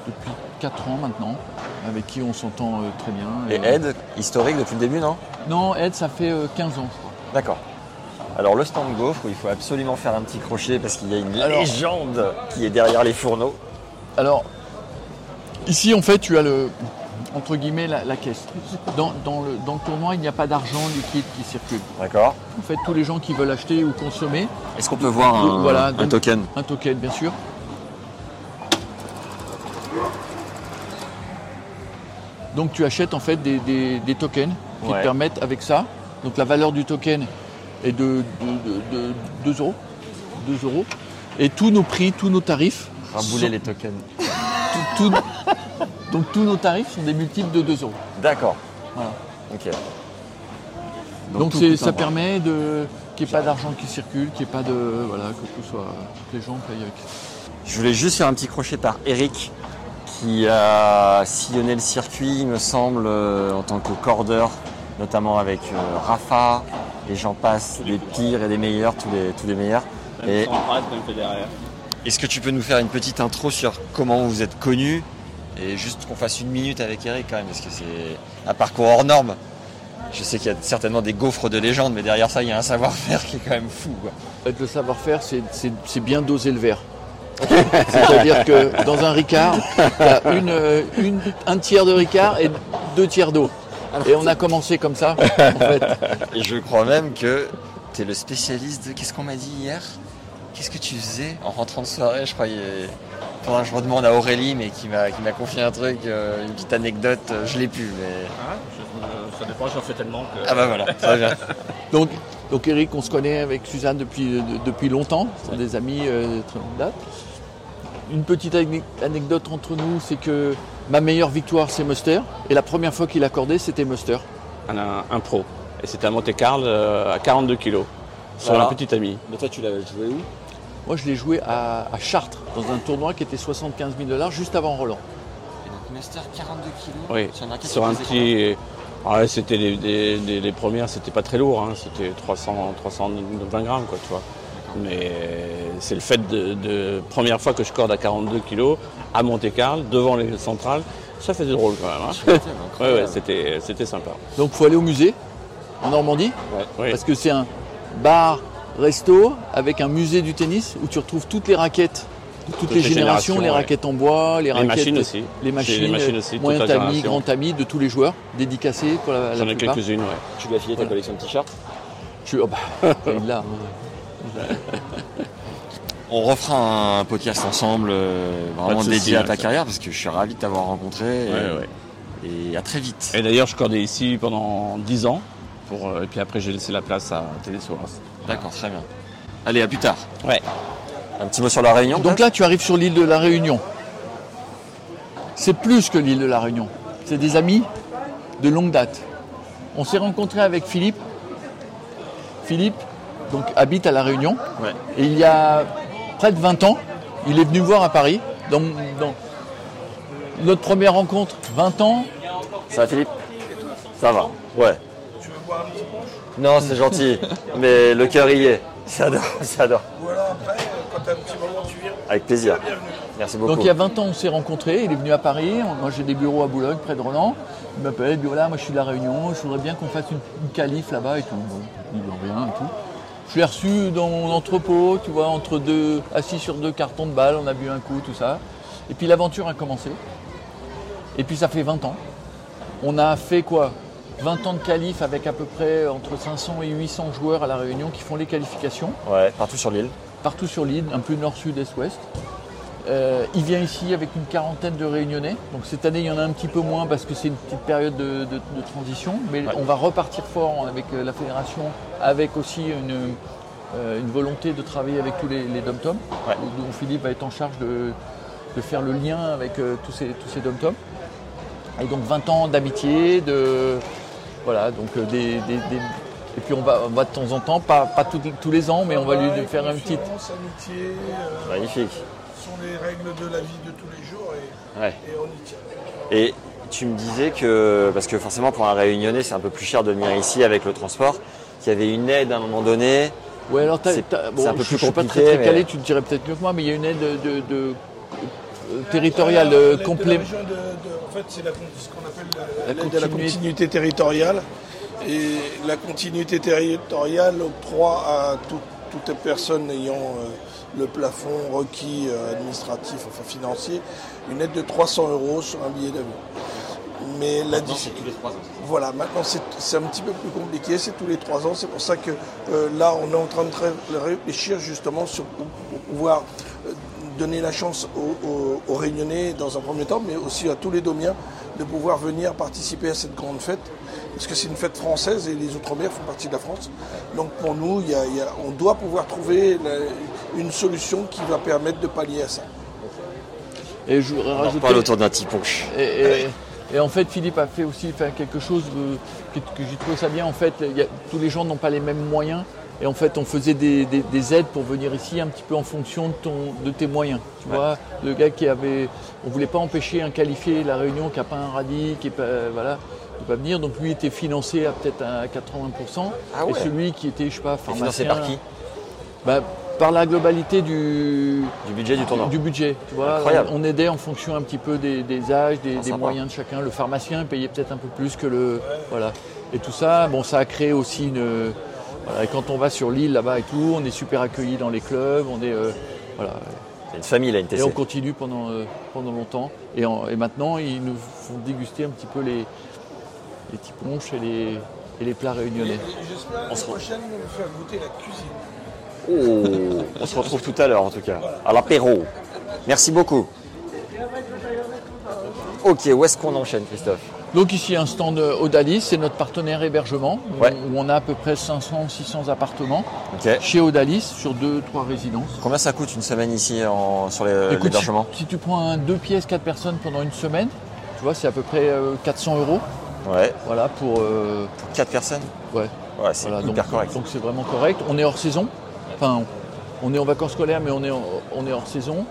depuis 4 ans maintenant, avec qui on s'entend euh, très bien. Et euh, Ed, historique depuis le début, non? Non, Ed, ça fait euh, 15 ans, je crois. D'accord. Alors le stand gaufre, où il faut absolument faire un petit crochet parce qu'il y a une Alors- légende qui est derrière les fourneaux. Alors, ici, en fait, tu as le entre guillemets la, la caisse. Dans, dans le, dans le tournoi, il n'y a pas d'argent liquide qui circule. D'accord. En fait, tous les gens qui veulent acheter ou consommer, Est-ce qu'on peut voir un, Voilà, un donc- token? un token bien sûr. Donc tu achètes en fait des, des- des tokens qui Ouais. te permettent avec ça. Donc la valeur du token est de, de, de- de 2 euros. 2 euros. Et tous nos prix, tous nos tarifs. Rabouler sont- les tokens. tout- tout- donc tous nos tarifs sont des multiples de 2 euros. D'accord. Voilà. Ok. Donc, ça permet de qu'il n'y ait pas d'argent qui circule, qu'il n'y ait pas de. Voilà, que tout soit. que les gens payent avec. Je voulais juste faire un petit crochet par Eric qui a sillonné le circuit, il me semble, euh, en tant que cordeur, notamment avec euh, Rafa, et j'en passe des pires et des meilleurs, tous les, tous les meilleurs. Et est-ce que tu peux nous faire une petite intro sur comment vous êtes connu et juste qu'on fasse une minute avec Eric quand même, parce que c'est un parcours hors norme. Je sais qu'il y a certainement des gaufres de légende, mais derrière ça, il y a un savoir-faire qui est quand même fou. quoi. En fait, le savoir-faire, c'est- c'est c'est bien doser le verre. C'est-à-dire que dans un Ricard, il y a une, euh, une- un tiers de Ricard et deux tiers d'eau. Et on a commencé comme ça, en fait. Et je crois même que tu es le spécialiste de. Qu'est-ce qu'on m'a dit hier Qu'est-ce que tu faisais en rentrant de soirée Je crois qu'il y a- Faudra que je redemande à Aurélie, mais qui m'a qui m'a confié un truc, euh, une petite anecdote. euh, Je l'ai plus, mais. Ça dépend, j'en fais tellement que. Ah bah voilà, très bien. Donc, donc Eric, on se connaît avec Suzanne depuis, de- depuis longtemps, c'est des amis euh, de très longue date. Une petite ane- anecdote entre nous, c'est que ma meilleure victoire, c'est Muster. Et la première fois qu'il accordait, c'était Muster. un, un pro. Et c'était à Monte-Carlo euh, à 42 kilos. Sur Voilà. un petit ami. Mais toi, tu l'as joué où? Moi, je l'ai joué à, à Chartres, dans un tournoi qui était 75 000 dollars, juste avant Roland. Master 42 kilos Oui. Sur un Sur petit. Ah ouais, c'était les, les- les- les premières, c'était pas très lourd, hein. c'était 300, 320 grammes, quoi, tu vois. Mais c'est le fait de, de première fois que je corde à 42 kilos à Monte-Carlo, devant les centrales, ça faisait drôle quand même. hein. Ouais, ouais, c'était, c'était sympa. Donc, il faut aller au musée, en Normandie, Oui. parce que c'est un bar, resto, avec un musée du tennis, où tu retrouves toutes les raquettes de toutes, les, générations, les ouais. raquettes en bois, les, Les raquettes, machines aussi. les machines, les machines aussi, moyen tamis, grand tamis de tous les joueurs, dédicacés pour la, la J'en ai quelques-unes, ouais. Tu lui as filé ta collection de t-shirts? Je suis, oh bah, il l'a. On refera un podcast ensemble, euh, vraiment dédié à ta ça. carrière, parce que je suis ravi de t'avoir rencontré. Et, Ouais, ouais. et à très vite. Et d'ailleurs, je cordais ici pendant 10 ans. Pour, euh, et puis après, j'ai laissé la place à Télésource. D'accord, très bien. Allez, à plus tard. Ouais. Un petit mot sur la réunion Donc là, tu arrives sur l'île de la Réunion. c'est plus que l'île de la Réunion. C'est des amis de longue date. On s'est rencontré avec Philippe. Philippe donc, habite à La Réunion. Ouais. Et il y a près de 20 ans, il est venu voir à Paris. Dans, dans notre première rencontre, 20 ans. Ça va Philippe? Ça va, ouais. Non, c'est gentil, mais le cœur y est. J'adore, j'adore. Voilà, après, quand t'as un petit moment, tu viens. Avec plaisir. Merci beaucoup. Donc il y a 20 ans, on s'est rencontrés. Il est venu à Paris. Moi, j'ai des bureaux à Boulogne, près de Ronan. Il m'appelle, il dit voilà, moi je suis de la Réunion. Je voudrais bien qu'on fasse une, une qualif là-bas et tout. Bon, il dit rien et tout. Je l'ai reçu dans mon entrepôt, tu vois, entre deux, assis sur deux cartons de balles. On a bu un coup, tout ça. Et puis l'aventure a commencé. Et puis ça fait 20 ans. On a fait quoi? 20 ans de qualif avec à peu près entre 500 et 800 joueurs à La Réunion qui font les qualifications Ouais, partout sur l'île. partout sur l'île, un peu nord, sud, est, ouest. Euh, il vient ici avec une quarantaine de réunionnais. Donc cette année, il y en a un petit peu moins parce que c'est une petite période de, de- de transition. Mais on va repartir fort avec euh, la fédération, avec aussi une, euh, une volonté de travailler avec tous les, les dom-toms, Ouais. dont Philippe va être en charge de, de faire le lien avec euh, tous ces, tous ces dom-toms. Et donc 20 ans d'amitié, de voilà, donc euh, des, des- des- et puis on va, on va de temps en temps, pas, pas tous, tous les ans, mais on va lui faire une petite, amitié, euh, Magnifique. Ce sont les règles de la vie de tous les jours et, Ouais. et on y tient. Et tu me disais que, parce que forcément pour un réunionnais c'est un peu plus cher de venir ici avec le transport, qu'il y avait une aide à un moment donné. Ouais, alors t'as- C'est- t'as- c'est un peu je plus suis pas très, compliqué, très calé, mais- tu le dirais peut-être mieux que moi, mais il y a une aide de, de- de- euh, territoriale euh, de- en fait, c'est ce qu'on appelle la- La l'aide de la continuité. continuité territoriale. Et la continuité territoriale octroie à tout- toute personne ayant euh, le plafond requis euh, administratif, enfin financier, une aide de 300 euros sur un billet d'avion. Mais la dis- Voilà, maintenant c'est c'est un petit peu plus compliqué, c'est tous les trois ans. C'est pour ça que euh, là, on est en train de réfléchir justement sur pour, pour pouvoir euh, donner la chance aux, aux- aux Réunionnais dans un premier temps, mais aussi à tous les Domiens de pouvoir venir participer à cette grande fête. Parce que c'est une fête française et les Outre-mer font partie de la France. Donc pour nous, il y a- il y a- on doit pouvoir trouver la- une solution qui va permettre de pallier à ça. Et je voudrais On reparle autour d'un petit punch. Et, et- et en fait, Philippe a fait aussi faire quelque chose de- que, que j'ai trouvé ça bien. En fait, il y a- tous les gens n'ont pas les mêmes moyens. Et en fait, on faisait des, des- des aides pour venir ici un petit peu en fonction de, ton, de tes moyens. Tu vois, le gars qui avait. On voulait pas empêcher un qualifié la Réunion qui n'a pas un radis, qui est pas. Voilà. de pas venir, donc lui était financé à peut-être à 80%, Ah ouais. et celui qui était, je sais pas, Et financé pharmacien, par qui bah, Par la globalité du, Du budget du tournoi. du budget, tu vois. Incroyable. On, aidait en fonction un petit peu des, des âges, des, Ah, des moyens de chacun. Le pharmacien payait peut-être un peu plus que le. Voilà. Et tout ça, bon, ça a créé aussi une. Voilà, et quand on va sur l'île là-bas et tout, on est super accueillis dans les clubs, on est. euh, voilà. C'est une famille, la NTC. Et on continue pendant, euh, pendant longtemps. Et, en- et maintenant, ils nous font déguster un petit peu les, les petits ponches et les, et les plats réunionnais. J'espère la prochaine nous faire goûter la cuisine. Oh, on se retrouve tout à l'heure en tout cas, à l'apéro. Merci beaucoup. Ok, où est-ce qu'on enchaîne Christophe? Donc ici un stand euh, Odalis, c'est notre partenaire hébergement, où- Ouais. où on a à peu près 500-600 appartements chez Odalis sur deux, trois résidences. Combien ça coûte une semaine ici en- sur les- Écoute, si, l'hébergement si tu prends un deux pièces, quatre personnes pendant une semaine, tu vois, c'est à peu près euh, 400 euros. Ouais, Voilà pour. euh, pour 4 personnes ouais. Ouais, c'est Voilà, hyper donc, correct. Donc c'est vraiment correct. On est hors saison. Enfin, on est en vacances scolaires, mais on est, en- on est hors saison.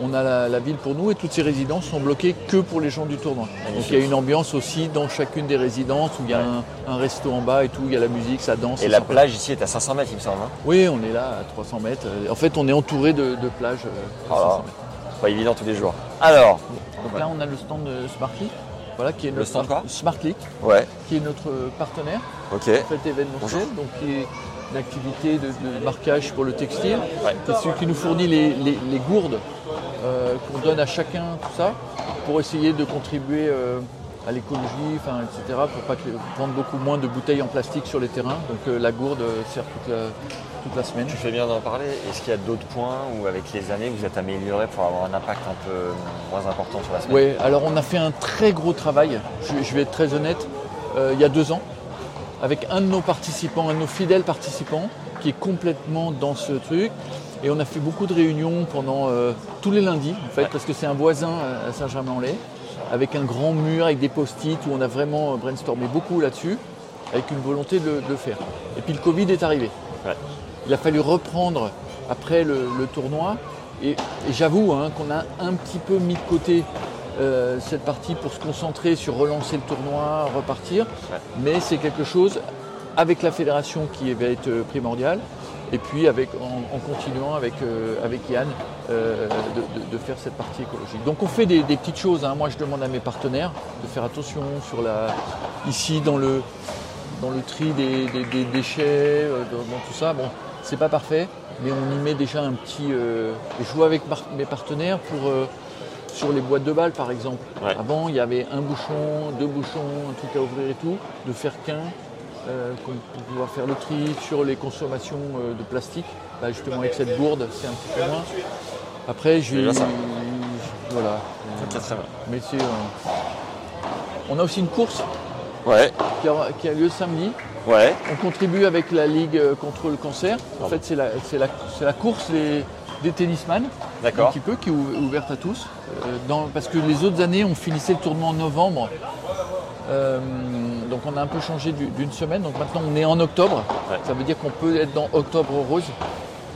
On a la, la ville pour nous et toutes ces résidences sont bloquées que pour les gens du tournoi. Donc Magnifique. il y a une ambiance aussi dans chacune des résidences où il y a un, un resto en bas et tout, il y a la musique, ça danse. Et la sympa. plage ici est à 500 mètres, il me semble. hein Oui, on est là à 300 mètres. En fait, on est entouré de, de plages. euh, à Oh là 500 là. mètres. Pas évident tous les jours. Alors, Donc là, on a le stand de Smartly, voilà, qui est Le notre stand quoi? Smartly, ouais, qui est notre partenaire. ok. fête événementielle, donc qui est une activité de, de marquage pour le textile. Ouais. C'est celui qui nous fournit les, les- les gourdes euh, qu'on donne à chacun, tout ça, pour essayer de contribuer euh, à l'écologie, enfin, etc., pour pas que, prendre beaucoup moins de bouteilles en plastique sur les terrains. Donc euh, la gourde sert toute la, toute la semaine. Tu fais bien d'en parler. Est-ce qu'il y a d'autres points où, avec les années, vous êtes amélioré pour avoir un impact un peu moins important sur la semaine? Oui, alors on a fait un très gros travail, je, je vais être très honnête, il y a deux ans, avec un de nos participants, un de nos fidèles participants, qui est complètement dans ce truc. Et on a fait beaucoup de réunions pendant euh, tous les lundis, en fait, Ouais. parce que c'est un voisin euh, à Saint-Germain-en-Laye. avec un grand mur, avec des post-it, où on a vraiment brainstormé beaucoup là-dessus, avec une volonté de, le- de le faire. Et puis le Covid est arrivé. Ouais. Il a fallu reprendre après le, le tournoi, et, et j'avoue hein, qu'on a un petit peu mis de côté euh, cette partie pour se concentrer sur relancer le tournoi, repartir, mais c'est quelque chose avec la fédération qui va être euh, primordial, et puis en, continuant avec, euh, avec Yann de, faire cette partie écologique. Donc on fait des, petites choses. hein. Moi je demande à mes partenaires de faire attention sur la ici dans le dans le tri des, des- déchets, dans, dans tout ça. Bon, c'est pas parfait, mais on y met déjà un petit. et je vois avec mes partenaires pour sur les boîtes de balles par exemple. Ouais. Avant il y avait un bouchon, deux bouchons, un truc à ouvrir et tout, de faire qu'un. euh, pour pouvoir faire le tri sur les consommations euh, de plastique. Bah, justement avec cette gourde, c'est un petit peu moins. Après, j'ai voilà. Ok, très bien. Mais c'est, euh, on a aussi une course Ouais, qui a, qui a lieu samedi. ouais, On contribue avec la Ligue contre le cancer. En fait, c'est la, c'est la, c'est la course des, des tennisman, un petit peu, qui est ou- ouverte à tous. Euh, dans- parce que les autres années, on finissait le tournoi en novembre. Euh, donc on a un peu changé du- d'une semaine. Donc maintenant, on est en octobre. Ouais. Ça veut dire qu'on peut être dans Octobre Rose.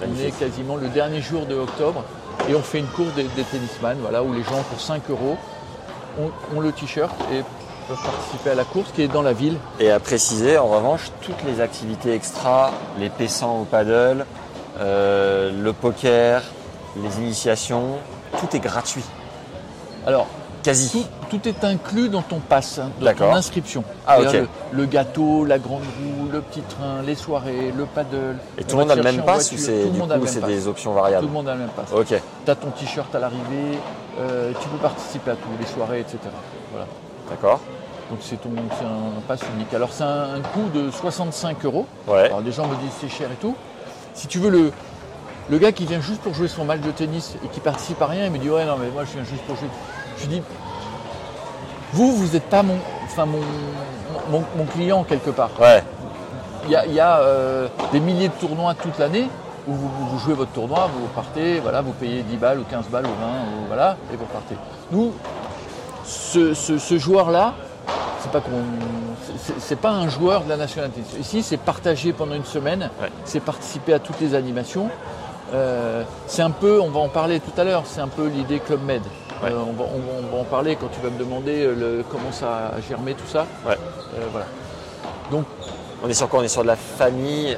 On est quasiment le dernier jour de octobre. Et on fait une course des, des tennisman, voilà, où les gens, pour 5 euros, ont, ont le t-shirt et peuvent participer à la course qui est dans la ville. Et à préciser, en revanche, toutes les activités extra, les paissants au paddle, euh, le poker, les initiations, tout est gratuit. Alors, Quasi. Tout, tout est inclus dans ton pass, hein, dans ton inscription. Ah. Le, le gâteau, la grande roue, le petit train, les soirées, le paddle. Et tout le monde a le même pass ou c'est Tout le du monde a le coup même c'est pass. des options Tout le variables monde a le même pass. Ok, Tu as ton t-shirt à l'arrivée, euh, tu peux participer à tout, les soirées, etc. Voilà. d'accord. Donc c'est un pass unique. Alors c'est un, un coût de 65 euros. Ouais, Alors des gens me disent c'est cher et tout. Si tu veux le, le gars qui vient juste pour jouer son match de tennis et qui participe à rien, il me dit ouais non mais moi je viens juste pour jouer. Je lui dis vous vous n'êtes pas mon, enfin mon, mon, mon client quelque part. ouais, Il y a, il y a, euh, des milliers de tournois toute l'année où vous, vous jouez votre tournoi, vous partez, voilà, vous payez 10 balles ou 15 balles ou 20, ou voilà, et vous partez. Nous, ce, ce- ce joueur-là, c'est pas c'est- pas un joueur de la nationalité. Ici, c'est partager pendant une semaine, Ouais. c'est participer à toutes les animations. Euh, c'est un peu, on va en parler tout à l'heure, c'est un peu l'idée Club Med. Ouais. Euh, on, va, on va- on va en parler quand tu vas me demander euh, le- comment ça a germé tout ça. Ouais. Euh, voilà. On est sur quoi? On est sur de la famille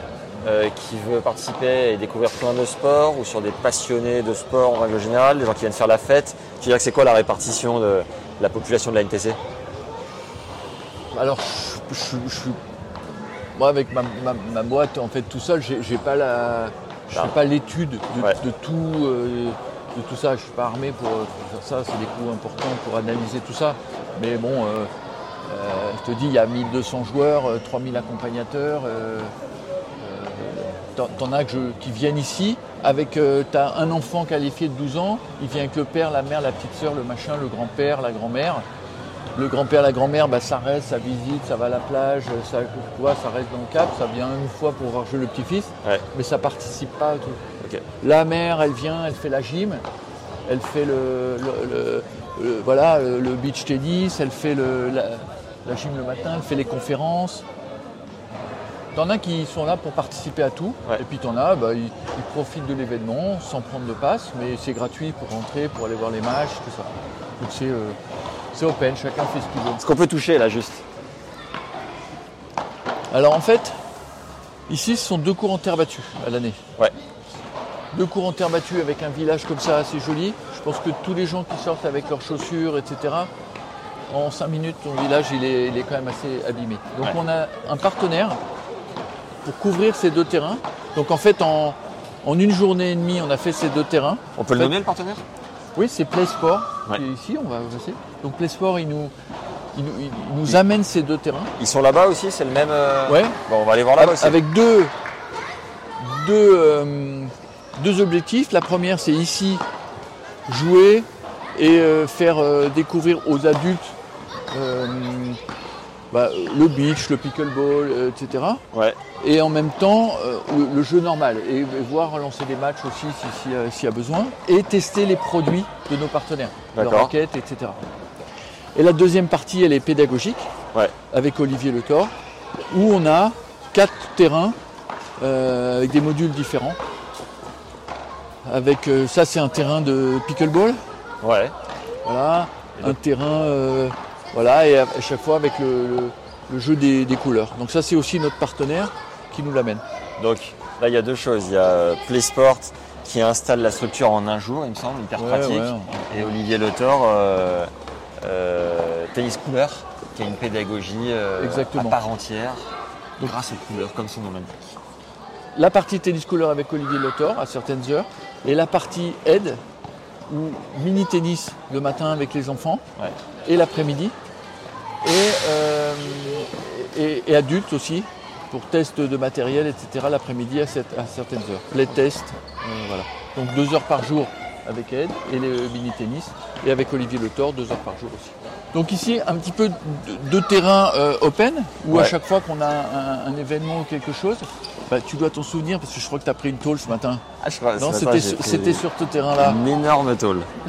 qui veut participer et découvrir plein de sports ou sur des passionnés de sport en règle générale, des gens qui viennent faire la fête. Tu dirais que c'est quoi la répartition de la population de la NTC Alors, je, je- je suis. Moi, avec ma, ma- ma boîte, en fait, tout seul, j'ai pas la. Je Ah. fais pas l'étude de, Ouais. de tout, euh, de tout ça. Je suis pas armé pour, euh, pour faire ça. C'est des coûts importants pour analyser tout ça. Mais bon, euh, je te dis, il y a 1200 joueurs, euh, 3000 accompagnateurs. T'en as que je- qui viennent ici avec. tu as un enfant qualifié de 12 ans, il vient avec le père, la mère, la petite sœur, le machin, le grand-père, la grand-mère. Le grand-père, la grand-mère, bah, ça reste, ça visite, ça va à la plage, ça, tu vois, ça reste dans le cap, ça vient une fois pour voir jouer le petit-fils, Ouais. mais ça participe pas. truc. Ok. La mère, elle vient, elle fait la gym, elle fait le, le- le- le- voilà, le, le beach tennis, elle fait le, la, la gym le matin, elle fait les conférences. T'en as qui sont là pour participer à tout, Ouais. et puis t'en as, bah, ils, ils profitent de l'événement sans prendre de passe, mais c'est gratuit pour rentrer, pour aller voir les matchs, tout ça. Donc c'est euh, c'est open, chacun fait ce qu'il veut. Ce qu'on peut toucher là juste. Alors en fait, ici ce sont deux cours en terre battue à l'année. Ouais. Deux cours en terre battue avec un village comme ça assez joli. Je pense que tous les gens qui sortent avec leurs chaussures, etc., en cinq minutes, ton village il est, il est quand même assez abîmé. Donc Ouais. on a un partenaire pour couvrir ces deux terrains. Donc en fait, en, en une journée et demie, on a fait ces deux terrains. On peut le fait- nommer le partenaire? Oui, c'est Ouais. qui est ici, on va passer. Donc PlaySport, il nous, il nous, il nous amène ces deux terrains. Ils sont là-bas aussi, c'est le même. euh, Ouais. Bon, on va aller voir là-bas aussi. Avec deux, deux, euh, deux objectifs. La première, c'est ici jouer et euh, faire euh, découvrir aux adultes bah, le beach, le pickleball, euh, etc. Ouais. Et en même temps, euh, le, le jeu normal. Et, et voir lancer des matchs aussi si- si, euh, s'il y a besoin. Et tester les produits de nos partenaires. Leur D'accord. raquettes, etc. Et la deuxième partie, elle est pédagogique, Ouais. avec Olivier Le Thor, où on a quatre terrains euh, avec des modules différents. Avec euh, ça, c'est un terrain de pickleball, Ouais. voilà, un terrain, euh, voilà, et à, chaque fois avec le, le- le jeu des, des couleurs. Donc ça, c'est aussi notre partenaire qui nous l'amène. Donc là, il y a deux choses. Il y a euh, PlaySport qui installe la structure en un jour, il me semble, hyper Ouais, pratique. ouais. Et Olivier Le euh, euh, tennis couleur, qui a une pédagogie euh, à part entière, grâce aux couleurs, comme son nom l'indique. la partie tennis couleur avec Olivier Lothor à certaines heures et la partie aide ou mini tennis le matin avec les enfants Ouais. Et l'après-midi. Et, euh, et, et adultes aussi pour test de matériel etc l'après-midi à, à certaines heures. Les tests euh, voilà. Donc deux heures par jour avec Ed et le mini tennis et avec Olivier Le Thor deux heures par jour aussi. Donc ici un petit peu de, de terrain euh, open où à chaque fois qu'on a un, un événement ou quelque chose bah, tu dois t'en souvenir parce que je crois que tu as pris une tôle ce matin. Ah, je crois, non, c'était sur- pris c'était sur ce terrain-là. Une énorme tôle.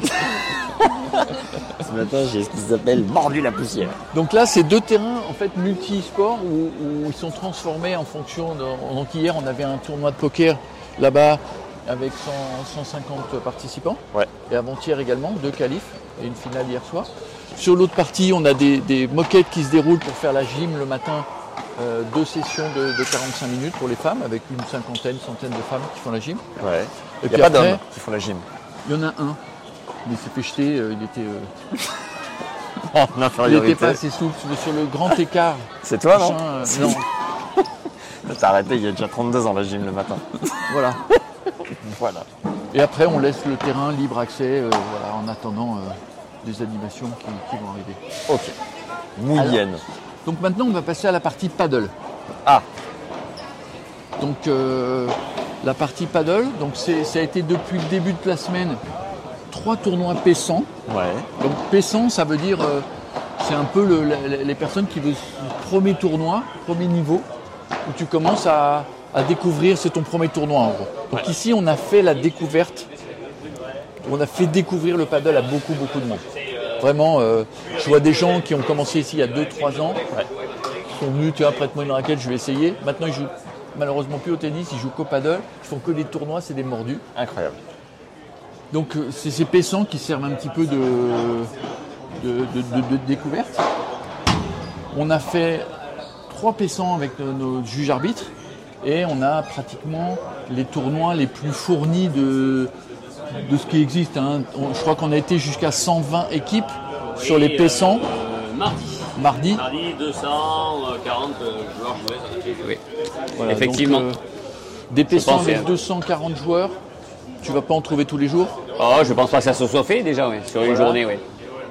ce matin, j'ai ce qui s'appelle mordu la poussière. Donc là, c'est deux terrains en fait multi-sports où, où ils sont transformés en fonction. De... Donc hier, on avait un tournoi de poker là-bas avec 100 150 participants. Ouais. Et avant-hier également, deux qualifs et une finale hier soir. Sur l'autre partie, on a des, des moquettes qui se déroulent pour faire la gym le matin. Euh, deux sessions de, de 45 minutes pour les femmes, avec une cinquantaine, centaine de femmes qui font la gym. Ouais. Et Il n'y a pas après, d'hommes qui font la gym. Il y en a un. Mais il s'est fait jeter, euh, il était, euh, En il infériorité. était pas assez souple sur le- sur le grand écart. C'est toi, non C'est- non, T'as arrêté il y a déjà 32 ans la gym le matin. voilà. Voilà. Et après, on laisse le terrain libre accès, voilà, en attendant des animations qui, qui vont arriver. Ok. Moulienne. Donc maintenant, on va passer à la partie paddle. Ah. Donc euh, la partie paddle, donc c'est- ça a été depuis le début de la semaine trois tournois P100. Ouais. Donc P100, ça veut dire euh, c'est un peu le- la- les personnes qui veulent le premier tournoi, premier niveau, où tu commences à, à découvrir, c'est ton premier tournoi en gros. Donc ici, on a fait la découverte, on a fait découvrir le paddle à beaucoup, beaucoup de monde. Vraiment, euh, je vois des gens qui ont commencé ici il y a 2-3 ans, qui sont venus, tu vois, prête-moi une raquette, je vais essayer. Maintenant, ils jouent malheureusement plus au tennis, ils jouent qu'au paddle, ils font que des tournois, c'est des mordus. Incroyable. Donc euh, c'est ces P100 qui servent un petit peu de, de, de- de- découverte. On a fait trois P100 avec nos, nos juges arbitres et on a pratiquement les tournois les plus fournis de, de ce qui existe. hein. On- je crois qu'on a été jusqu'à 120 équipes sur les P100 Euh, mardi. mardi. Mardi, 240 euh, joueurs joués. Oui. Voilà, Effectivement. donc, euh, des Je P100 pense, avec hein. 240 joueurs, tu vas pas en trouver tous les jours? Oh, je pense pas que ça se soit fait déjà, oui. Sur une journée, oui.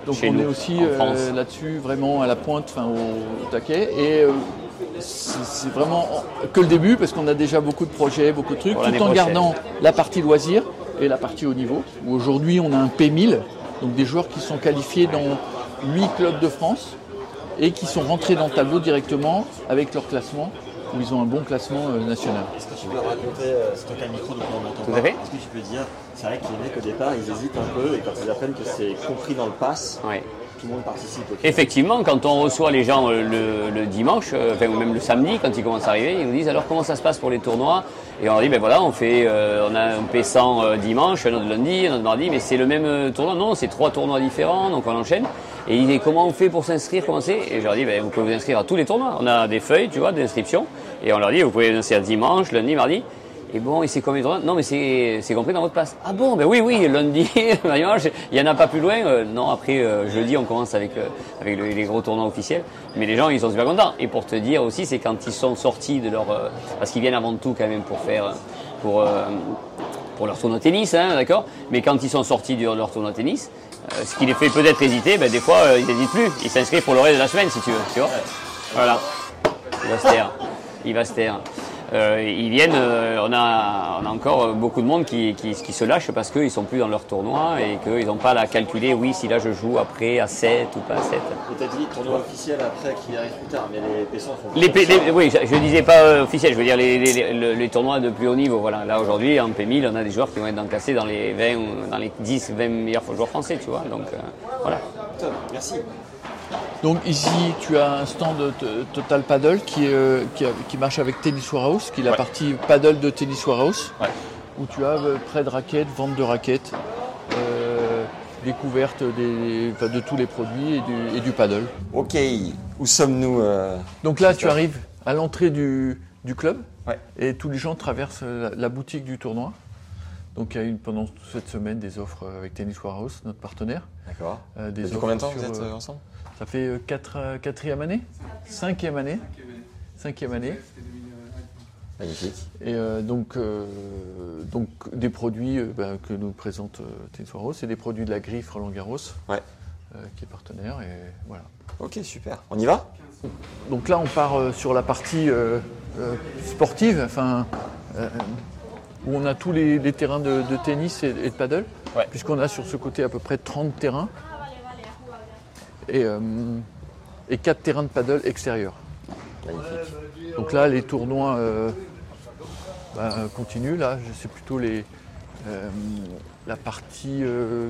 Donc Chez on nous, est aussi euh, là-dessus vraiment à la pointe, enfin au, au taquet. Et euh, c'est vraiment que le début parce qu'on a déjà beaucoup de projets, beaucoup de trucs, tout en prochaine. gardant la partie loisir et la partie haut niveau. Où aujourd'hui on a un P1000, donc des joueurs qui sont qualifiés dans 8 clubs de France et qui sont rentrés dans le tableau directement avec leur classement où ils ont un bon classement euh, national. Est-ce que tu peux raconter, euh, c'est toi qui as le micro donc on n'entend Tout pas. à fait. Est-ce que tu peux dire, c'est vrai que les mecs au départ ils hésitent un peu et quand ils apprennent que c'est compris dans le pass, Ouais. Effectivement, quand on reçoit les gens euh, le, dimanche, euh, ou même le samedi, quand ils commencent à arriver, ils nous disent alors comment ça se passe pour les tournois? Et on leur dit ben voilà, on fait, euh, on a un P100 euh, dimanche, un autre lundi, un autre mardi, mais c'est le même tournoi Non, c'est trois tournois différents, donc on enchaîne. Et ils disent comment on fait pour s'inscrire, comment c'est? Et je leur dis ben vous pouvez vous inscrire à tous les tournois. On a des feuilles, tu vois, d'inscription, et on leur dit vous pouvez vous inscrire dimanche, lundi, mardi. Et bon, et c'est combien de Non, mais c'est c'est compris dans votre passe. Ah bon, ben oui, oui, lundi, il y en a pas plus loin. Euh, non, après euh, jeudi, on commence avec euh, avec le- les gros tournois officiels. Mais les gens, ils sont super contents. Et pour te dire aussi, c'est quand ils sont sortis de leur, euh, parce qu'ils viennent avant tout quand même pour faire, euh, pour euh, pour leur tournoi tennis, hein, d'accord? Mais quand ils sont sortis de leur tournoi tennis, ce qui les fait peut-être hésiter, ben des fois, ils n'hésitent plus. Ils s'inscrivent pour le reste de la semaine, si tu veux, tu vois? Voilà. Il va se taire. Il va se taire. Euh, ils viennent, euh, on, a, on a encore beaucoup de monde qui, qui, qui se lâche parce qu'ils sont plus dans leur tournoi et qu'ils n'ont pas à calculer, oui, si là je joue après à 7 ou pas à 7. Et t'as dit tournoi officiel après qui arrive plus tard, mais les P100 font Les, P- les- oui, je je disais pas euh, officiel, je veux dire les, les, les- les tournois de plus haut niveau. Voilà. Là aujourd'hui, en P1000, on a des joueurs qui vont être classés dans les 20 ou dans les 10, 20 meilleurs joueurs français, tu vois. Donc euh, voilà. Merci. Donc ici, tu as un stand de Total Paddle qui, euh, qui, marche avec Tennis Warehouse, qui est la Ouais. partie paddle de Tennis Warehouse, Ouais. où tu as euh, prêt de raquettes, vente de raquettes, euh, découverte des, enfin, de tous les produits et du, et du paddle. Ok, où sommes-nous euh, Donc là, tu arrives à l'entrée du, du club Ouais. et tous les gens traversent la, la boutique du tournoi. Donc il y a eu pendant toute cette semaine des offres avec Tennis Warehouse, notre partenaire. D'accord. Euh, des Depuis offres combien de temps sur, vous êtes ensemble? Ça fait euh, quatre, euh, quatrième année Cinquième année Cinquième année. Magnifique. Et euh, donc, euh, donc des produits euh, ben, que nous présente euh, c'est des produits de la griffe Roland Garros, Ouais. qui est partenaire. Et voilà. Ok, super. On y va? Donc là, on part sur la partie sportive, enfin, où on a tous les, les terrains de, de tennis et, et de paddle, Ouais. puisqu'on a sur ce côté à peu près 30 terrains et, euh, et 4 terrains de paddle extérieurs. Magnifique. Donc là, les tournois euh, bah, continuent. Là, c'est plutôt les, euh, la partie euh,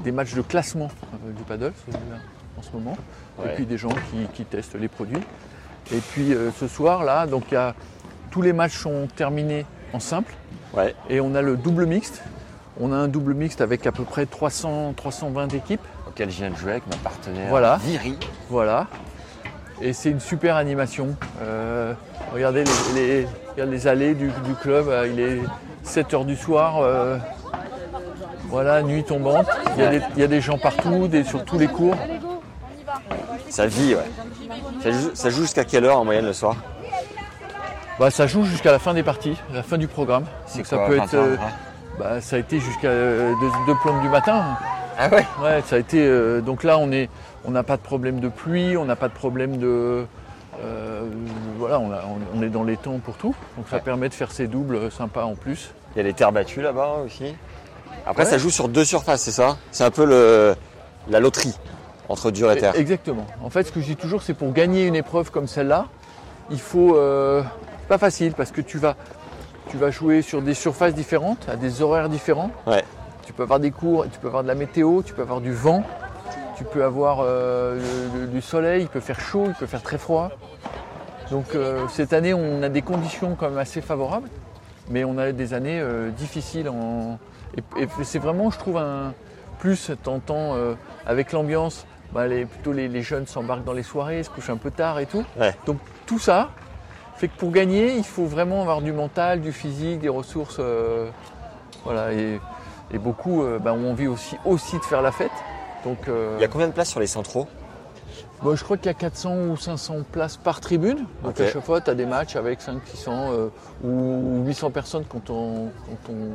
des matchs de classement du paddle celui-là, en ce moment. Ouais. Et puis des gens qui, qui testent les produits. Et puis ce soir, là, donc il y a, tous les matchs sont terminés en simple. Ouais. Et on a le double mixte. On a un double mixte avec à peu près 300, 320 équipes. Je viens de jouer avec ma partenaire Voilà. Viri. Voilà. Et c'est une super animation. Euh, regardez les, les- allées du, du club. euh, Il est 7h du soir. euh, voilà, nuit tombante. Il y, a des, il y a des gens partout, des, sur tous les cours. Ça vit, ouais. Ça joue, ça joue jusqu'à quelle heure en moyenne le soir? Bah, ça joue jusqu'à la fin des parties, la fin du programme. Donc ça quoi, peut être. euh, bah, ça a été jusqu'à 2 plombes du matin. Ah ouais Ouais, ça a été. euh, donc là, on est, on n'a pas de problème de pluie, on n'a pas de problème de. euh, voilà, on, a- on- on est dans les temps pour tout. Donc ça Ouais. permet de faire ces doubles sympas en plus. Il y a les terres battues là-bas aussi. Après, Ouais. ça joue sur deux surfaces, c'est ça? C'est un peu le, la loterie entre dur et terre. Exactement. En fait, ce que je dis toujours, c'est pour gagner une épreuve comme celle-là, il faut. euh, c'est pas facile parce que tu vas, tu vas jouer sur des surfaces différentes, à des horaires différents. Ouais. Tu peux avoir des cours, tu peux avoir de la météo, tu peux avoir du vent, tu peux avoir euh, le- le- du soleil, il peut faire chaud, il peut faire très froid. Donc euh, cette année, on a des conditions quand même assez favorables, mais on a des années euh, difficiles. En... Et, et c'est vraiment, je trouve, un plus tentant avec l'ambiance. bah, les, plutôt les, les jeunes s'embarquent dans les soirées, se couchent un peu tard et tout. Ouais. Donc tout ça fait que pour gagner, il faut vraiment avoir du mental, du physique, des ressources. voilà, et, et beaucoup euh, bah, ont envie aussi, aussi de faire la fête. Donc, euh, Il y a combien de places sur les centraux? Bon, je crois qu'il y a 400 ou 500 places par tribune. Donc Ok. à chaque fois, tu as des matchs avec 500, 600 euh, ou 800 personnes quand on, quand on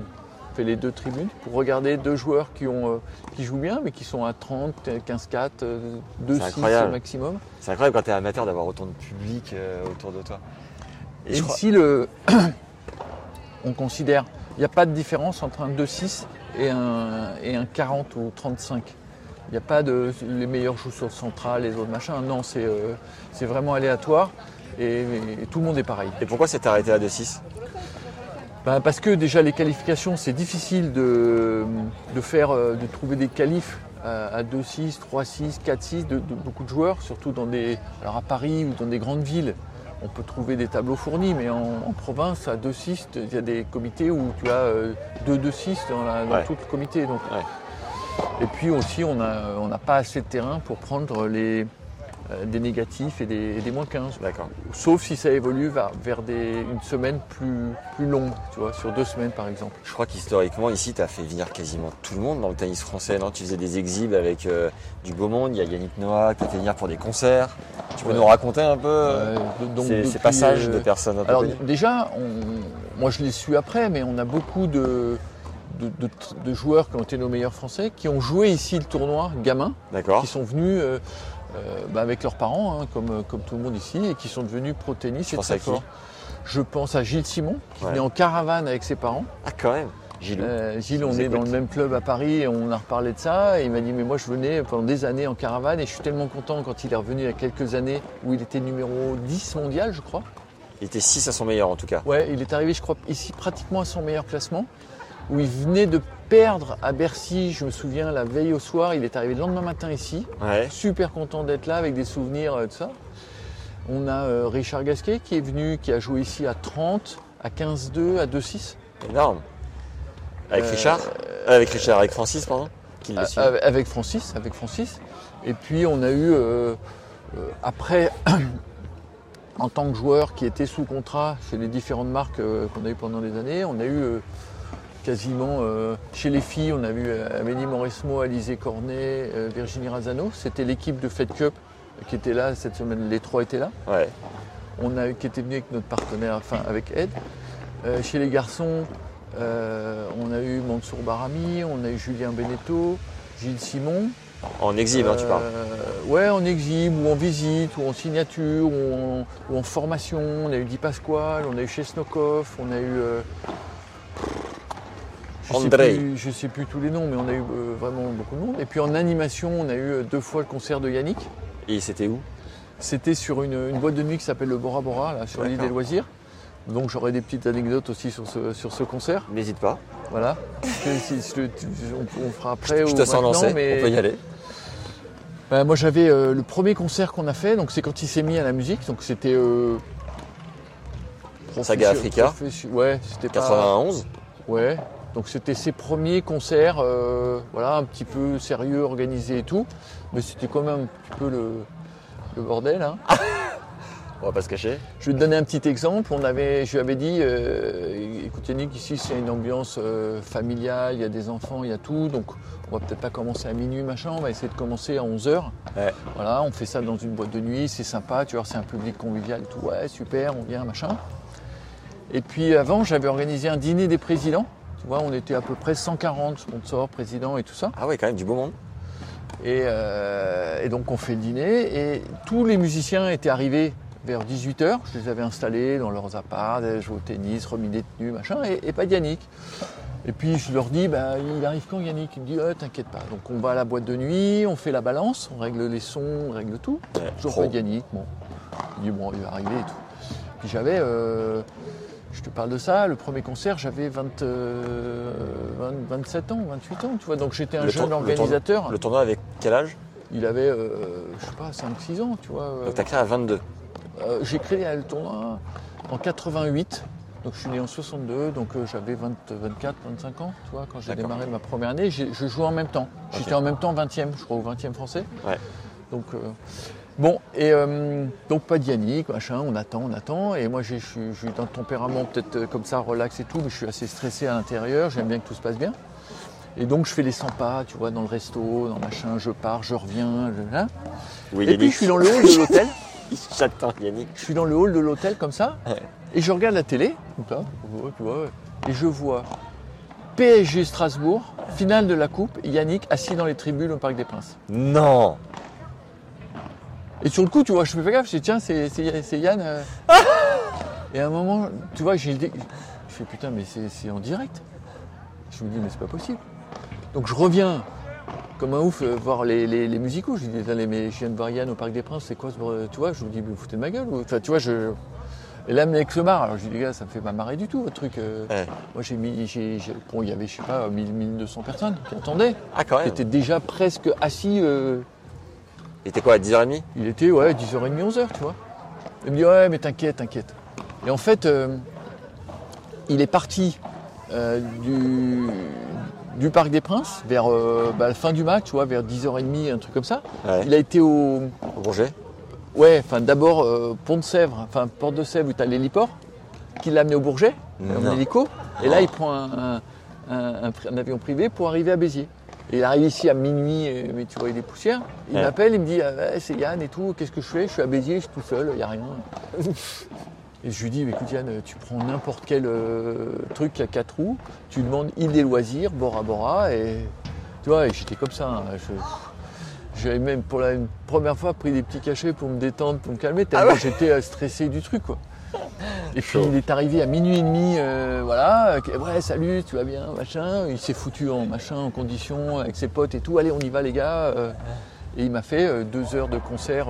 fait les deux tribunes pour regarder deux joueurs qui, ont, euh, qui jouent bien, mais qui sont à 30, 15-4, euh, 2-6 incroyable. maximum. C'est incroyable quand tu es amateur d'avoir autant de public autour de toi. Et, je crois- ici, le... on considère il n'y a pas de différence entre un 2-6 et un, et un 40 ou 35. Il n'y a pas de les meilleurs jouent sur le central, les autres machins. Non, c'est euh, vraiment aléatoire et, et tout le monde est pareil. Et pourquoi c'est arrêté à 2-6 Ben, parce que déjà les qualifications, c'est difficile de, de faire, euh, de trouver des qualifs à, à 2-6, 3-6, 4-6 de, de beaucoup de joueurs, surtout dans des, alors à Paris ou dans des grandes villes. On peut trouver des tableaux fournis, mais en, en province, à 2-6, il y a des comités où tu as euh, 2-2-6 dans, la- dans Ouais. tout le comité. Donc. Ouais. Et puis aussi, on n'a on pas assez de terrain pour prendre les, euh, des négatifs et des, et des moins 15. D'accord. Sauf si ça évolue vers, vers des, une semaine plus, plus longue, tu vois, sur deux semaines par exemple. Je crois qu'historiquement, ici, tu as fait venir quasiment tout le monde dans le tennis français. Non? Tu faisais des exhibes avec euh, du beau monde. Il y a Yannick Noah, tu as fait venir pour des concerts. Tu peux Ouais. nous raconter un peu euh, Euh, donc ces, passages euh, de personnes un peu Alors connues déjà, on- moi je l'ai su après, mais on a beaucoup de, de, de- de joueurs qui ont été nos meilleurs français, qui ont joué ici le tournoi gamins, D'accord. qui sont venus euh, euh, bah, avec leurs parents, hein, comme, comme tout le monde ici, et qui sont devenus pro tennis Tu et très forts. Je pense à Gilles Simon, qui Ouais. venait en caravane avec ses parents. Ah, quand même. Gilou. Euh, Gilles, on est dans le même club à Paris et on a reparlé de ça. Et il m'a dit, mais moi je venais pendant des années en caravane et je suis tellement content quand il est revenu il y a quelques années où il était numéro 10 mondial, je crois. Il était 6 à son meilleur en tout cas. Ouais, il est arrivé, je crois, ici pratiquement à son meilleur classement. où il venait de perdre à Bercy, je me souviens, la veille au soir. Il est arrivé le lendemain matin ici. Ouais. Super content d'être là avec des souvenirs euh, de ça. On a euh, Richard Gasquet qui est venu, qui a joué ici à 30, à 15-2, à 2-6. Énorme. Avec Euh, Richard Euh, Avec Richard, avec Francis, pardon. Euh, Avec Francis, avec Francis. Et puis on a eu euh, euh, après, en tant que joueur qui était sous contrat chez les différentes marques euh, qu'on a eu pendant des années, on a eu euh, quasiment euh, chez les filles, on a eu euh, Amélie Mauresmo, Alizé Cornet, euh, Virginie Razano. C'était l'équipe de Fed Cup qui était là cette semaine. Les trois étaient là. Ouais. On a qui était venu avec notre partenaire, enfin avec Ed. Euh, chez les garçons, on a eu Mansour Barami, on a eu Julien Beneteau, Gilles Simon. En exhibe, hein, tu parles. Ouais, en exhibe, ou en visite, ou en signature, ou en, ou en formation. On a eu Di Pasquale, on a eu Chesnokov, on a eu. Euh, je plus, je sais plus tous les noms, mais on a eu euh, vraiment beaucoup de monde. Et puis en animation, on a eu euh, deux fois le concert de Yannick. Et c'était où? C'était sur une, une boîte de nuit qui s'appelle le Bora Bora, là, sur l'île des loisirs. Donc j'aurai des petites anecdotes aussi sur ce, sur ce concert. N'hésite pas. Voilà. Si- si on, on fera après Je ou te sens lancé, mais- on peut y aller. bah, moi j'avais euh, le premier concert qu'on a fait, donc c'est quand il s'est mis à la musique, donc c'était. euh, Saga Africa. Ouais, c'était pas- 91 Ouais. Donc c'était ses premiers concerts, euh, voilà, un petit peu sérieux, organisés et tout, mais c'était quand même un petit peu le, le bordel. Hein. On va pas se cacher. Je vais te donner un petit exemple. On avait, je lui avais dit, euh, écoute Yannick, ici c'est une ambiance euh, familiale, il y a des enfants, il y a tout, donc on va peut-être pas commencer à minuit, machin, on va essayer de commencer à 11h. Ouais. Voilà, on fait ça dans une boîte de nuit, c'est sympa, tu vois, c'est un public convivial et tout, ouais, super, on vient, machin. Et puis avant, j'avais organisé un dîner des présidents. Tu vois, on était à peu près 140 sponsors, présidents et tout ça. Ah ouais, quand même, du beau monde. Et, euh, et donc on fait le dîner et tous les musiciens étaient arrivés vers 18h. Je les avais installés dans leurs apparts, jouaient au tennis, remis des tenues, machin, et, et pas Yannick. Et puis je leur dis, bah, il arrive quand Yannick? Il me dit, oh, t'inquiète pas. Donc on va à la boîte de nuit, on fait la balance, on règle les sons, on règle tout. Toujours pas de Yannick. Bon, je dis, bon, il va arriver et tout. Puis j'avais, euh, je te parle de ça, le premier concert, j'avais 20, euh, 20 27 ans, 28 ans, tu vois. Donc j'étais un Le jeune organisateur. Le tournoi avec quel âge? Il avait, euh, je sais pas, 5-6 ans, tu vois. Donc t'as créé à 22. Euh, J'ai créé le tournoi en 88. Donc je suis né en 62, donc euh, j'avais 20 24, 25 ans, tu vois, quand j'ai démarré ma première année. Je jouais en même temps. J'étais en même temps 20e, je crois, au 20e français. Ouais. Donc, euh, bon, et euh, donc pas de Yannick, machin, on attend, on attend. Et moi, j'ai- je suis d'un tempérament peut-être euh, comme ça, relax et tout, mais je suis assez stressé à l'intérieur, j'aime bien que tout se passe bien. Et donc je fais les 100 pas, tu vois, dans le resto, dans machin, je pars, je reviens, je- hein. Oui, Et puis je suis dans le hall de l'hôtel. J'attends Yannick. Je suis dans le hall de l'hôtel comme ça, Ouais. et je regarde la télé, là, tu vois, et je vois PSG Strasbourg, finale de la Coupe, Yannick assis dans les tribunes au Parc des Princes. Non Et sur le coup, tu vois, je me fais gaffe, je dis tiens, c'est c'est- c'est Yann. euh. et à un moment, tu vois, j'ai le dé- Je fais putain, mais c'est c'est en direct. Je me dis, mais c'est pas possible. Donc je reviens comme un ouf euh, voir les, les, les musicaux. Je dis, Attendez, mais je viens de voir Yann au Parc des Princes, c'est quoi ce bordel Tu vois, je me dis, mais vous foutez de ma gueule ou- Enfin, tu vois, je. Et là, avec se marre. Alors je dis, les gars, ça me fait pas marrer du tout, votre truc. euh. Ouais. Moi, j'ai mis. j'ai- j'ai- Bon, il y avait, je sais pas, 1000, 1200 personnes qui attendaient. Ah quand même. étaient déjà presque assis. euh, Il était quoi, à 10h30 il était ouais, 10h30, 11h, tu vois. Il me dit ouais, mais t'inquiète, t'inquiète. Et en fait, euh, il est parti euh, du, du Parc des Princes vers euh, bah, la fin du match, tu vois, vers 10h30, un truc comme ça. Ouais. Il a été au. Au Bourget? Ouais, enfin d'abord Pont de Sèvres, enfin Porte de Sèvres où t'as l'héliport, qui l'a amené au Bourget, en hélico. Et là, il prend un, un- un- un pri- un avion privé pour arriver à Béziers. Et il arrive ici à minuit, euh, mais tu vois, il est poussière. Il Ouais. m'appelle, il me dit ah, ouais, c'est Yann et tout, qu'est-ce que je fais? Je suis à Béziers, je suis tout seul, il n'y a rien. Et je lui dis, écoute Yann, tu prends n'importe quel euh, truc qui a quatre roues, tu demandes île des loisirs, Bora Bora, et tu vois, et j'étais comme ça. hein, je- J'avais même pour la première fois pris des petits cachets pour me détendre, pour me calmer, tellement j'étais euh, stressé du truc quoi. Et puis il est arrivé à minuit et demi, euh, voilà, euh, ouais salut, tu vas bien, machin. Il s'est foutu en machin, en condition, avec ses potes et tout. Allez, on y va les gars. euh. et il m'a fait euh, deux heures de concert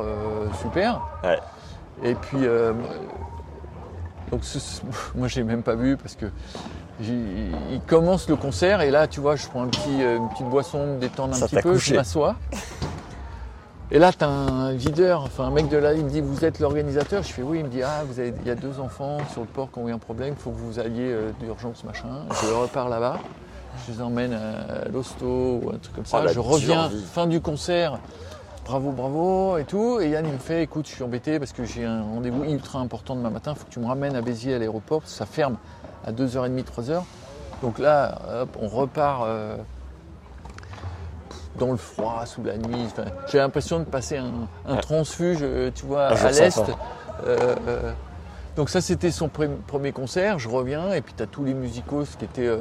super. Ouais. Et puis, donc ce- ce- moi j'ai même pas vu parce que il commence le concert et là, tu vois, je prends un petit, une petite boisson, me détendre un Ça petit peu, couché. je m'assois. Et là, t'as un videur, enfin un mec de là, il me dit Vous êtes l'organisateur Je fais Oui, il me dit Ah, vous avez, il y a deux enfants sur le port qui ont eu un problème, il faut que vous alliez euh, d'urgence, machin. Je repars là-bas, je les emmène à l'hosto ou un truc comme ça. Oh, je reviens, vie. fin du concert, bravo, bravo et tout. Et Yann, il me fait Écoute, je suis embêté parce que j'ai un rendez-vous ultra important demain matin, il faut que tu me ramènes à Béziers à l'aéroport, parce que ça ferme à 2h30, 3h. Donc là, hop, on repart. euh, dans le froid, sous la nuit. Enfin, j'ai l'impression de passer un, un transfuge, euh, tu vois, Ah, à l'est. Euh, euh, donc ça, c'était son pre- premier concert. Je reviens et puis tu as tous les musicos qui étaient euh,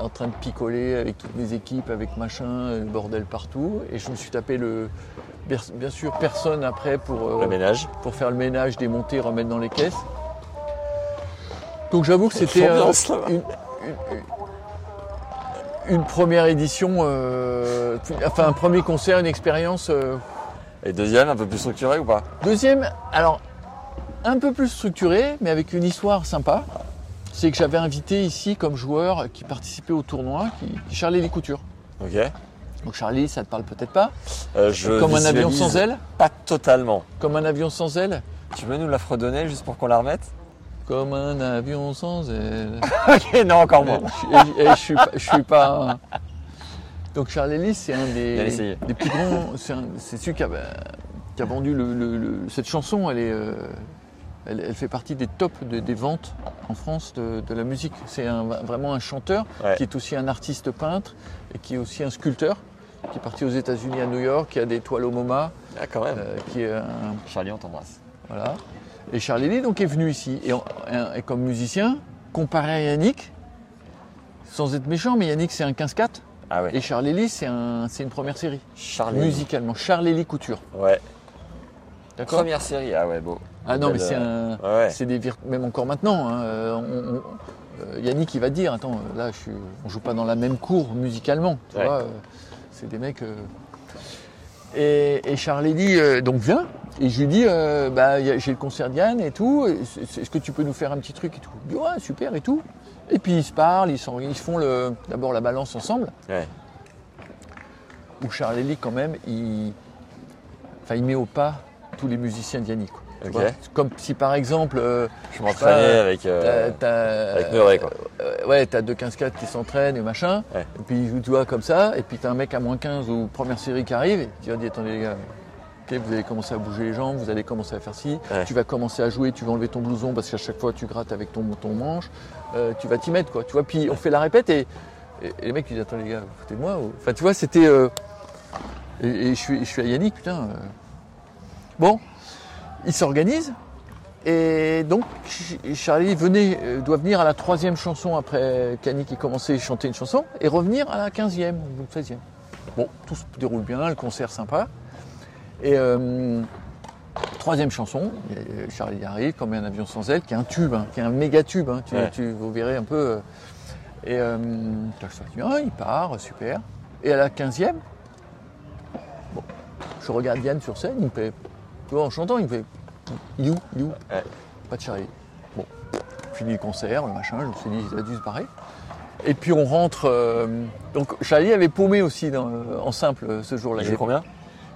en train de picoler avec toutes mes équipes, avec machin, le bordel partout. Et je me suis tapé le... Bien sûr, personne après pour, Le ménage. pour faire le ménage, démonter, remettre dans les caisses. Donc j'avoue que c'était une, une- une première édition, euh, enfin un premier concert, une expérience. euh, Et deuxième, un peu plus structuré ou pas? Deuxième, alors un peu plus structuré, mais avec une histoire sympa. C'est que j'avais invité ici comme joueur qui participait au tournoi, qui, qui Charlie Les Coutures. Ok. Donc Charlie, ça te parle peut-être pas. Euh, je comme un avion sans aile. Pas totalement. Comme un avion sans aile. Tu veux nous la fredonner juste pour qu'on la remette? Comme un avion sans aile. Ok, non, encore moins. Et, et je suis je suis pas- Donc Charlie Lee, c'est un des, des plus grands. C'est celui qui a, qui a vendu le, le- le- cette chanson. Elle, est, euh, elle, elle fait partie des tops de- des ventes en France de, de la musique. C'est vraiment un chanteur Ouais. qui est aussi un artiste peintre et qui est aussi un sculpteur. Qui est parti aux États-Unis à New York, qui a des toiles au MoMA, Ah, quand même. euh, qui est un, Charlie, on t'embrasse. voilà. Et Charlie Lee donc est venu ici. Et, en- et comme musicien, comparé à Yannick, sans être méchant, mais Yannick c'est un 15-4 Ah ouais. et Charlie Lee c'est un, une première série. Charlie. Musicalement, Charlie Lee Couture. Ouais. D'accord Première série, ah ouais, beau. Ah non, mais c'est euh, un. Ouais. C'est des vir- Même encore maintenant, hein, euh, on- on- euh, Yannick il va te dire Attends, euh, là je suis... on joue pas dans la même cour musicalement. Tu Ouais. vois, euh, c'est des mecs. euh. Et, et Charlie dit euh, donc viens. Et je lui dis euh, bah, j'ai le concert de Yann et tout. Est-ce que tu peux nous faire un petit truc et tout? Il dit ouais, super et tout. Et puis ils se parlent, ils, sont- ils font d'abord la balance ensemble. Ouais. Où Charlie quand même, il, enfin, il met au pas tous les musiciens de Yannick. quoi. Tu Ok. vois Comme si par exemple. euh, Je m'entraînais avec, euh, avec Murray, quoi. euh, ouais, t'as deux 15-4 qui s'entraînent et machin. Ouais. Et puis tu vois comme ça. Et puis t'as un mec à moins 15 ou première série qui arrive. Et tu vas dire attendez les gars. ok, vous allez commencer à bouger les jambes, vous allez commencer à faire ci, Ouais. tu vas commencer à jouer, tu vas enlever ton blouson parce qu'à chaque fois tu grattes avec ton, ton manche, tu vas t'y mettre quoi, tu vois, puis on fait la répète et, et- et les mecs ils disent attends les gars, vous foutez de moi ou- Enfin tu vois, c'était... euh, et, et je, suis, je suis à Yannick, putain. Bon, il s'organise et donc Ch- Charlie venait, euh, doit venir à la troisième chanson après qu'Yannick ait commencé à chanter une chanson et revenir à la quinzième ou seizième. Bon, tout se déroule bien, le concert sympa. Et euh, troisième chanson, et Charlie arrive comme un avion sans aile, qui est un tube, hein, qui est un méga tube. hein, tu, Ouais. tu- vous verrez un peu. euh, et euh, bien, il part, super. Et à la quinzième, bon, je regarde Yann sur scène, il me fait, tu vois, en chantant, il me fait, you, you, Ouais. pas de Charlie. Bon, fini le concert, le machin, je me suis dit, il a dû se barrer. Et puis on rentre. euh, donc Charlie avait paumé aussi dans, euh, en simple euh, ce jour-là. Il jouait combien?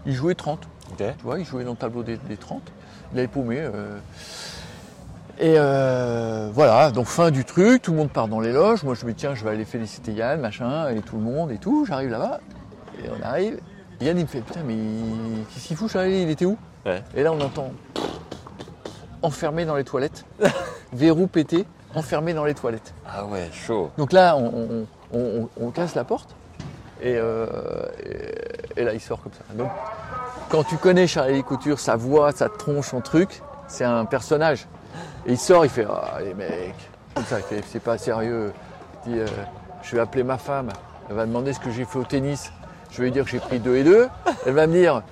Il jouait 30. Ok. Tu vois, il jouait dans le tableau des, des 30. Il avait paumé. euh. Et voilà, donc fin du truc, tout le monde part dans les loges. Moi je me dis tiens, je vais aller féliciter Yann, machin, et tout le monde et tout. J'arrive là-bas, et on arrive. Yann il me fait putain, mais qu'est-ce qu'il fout, Charlie Il était où? Ouais. Et là on entend enfermé dans les toilettes, verrou pété, enfermé dans les toilettes. Ah ouais, chaud. Donc là, on, on- on- on casse la porte et, euh, et- et là, il sort comme ça. Donc, quand tu connais Charlie Couture, sa voix, sa tronche, son truc, c'est un personnage. Et il sort, il fait Ah, les mecs, comme ça, C'est pas sérieux. Il dit euh, Je vais appeler ma femme, elle va demander ce que j'ai fait au tennis. Je vais lui dire que j'ai pris deux et deux. Elle va me dire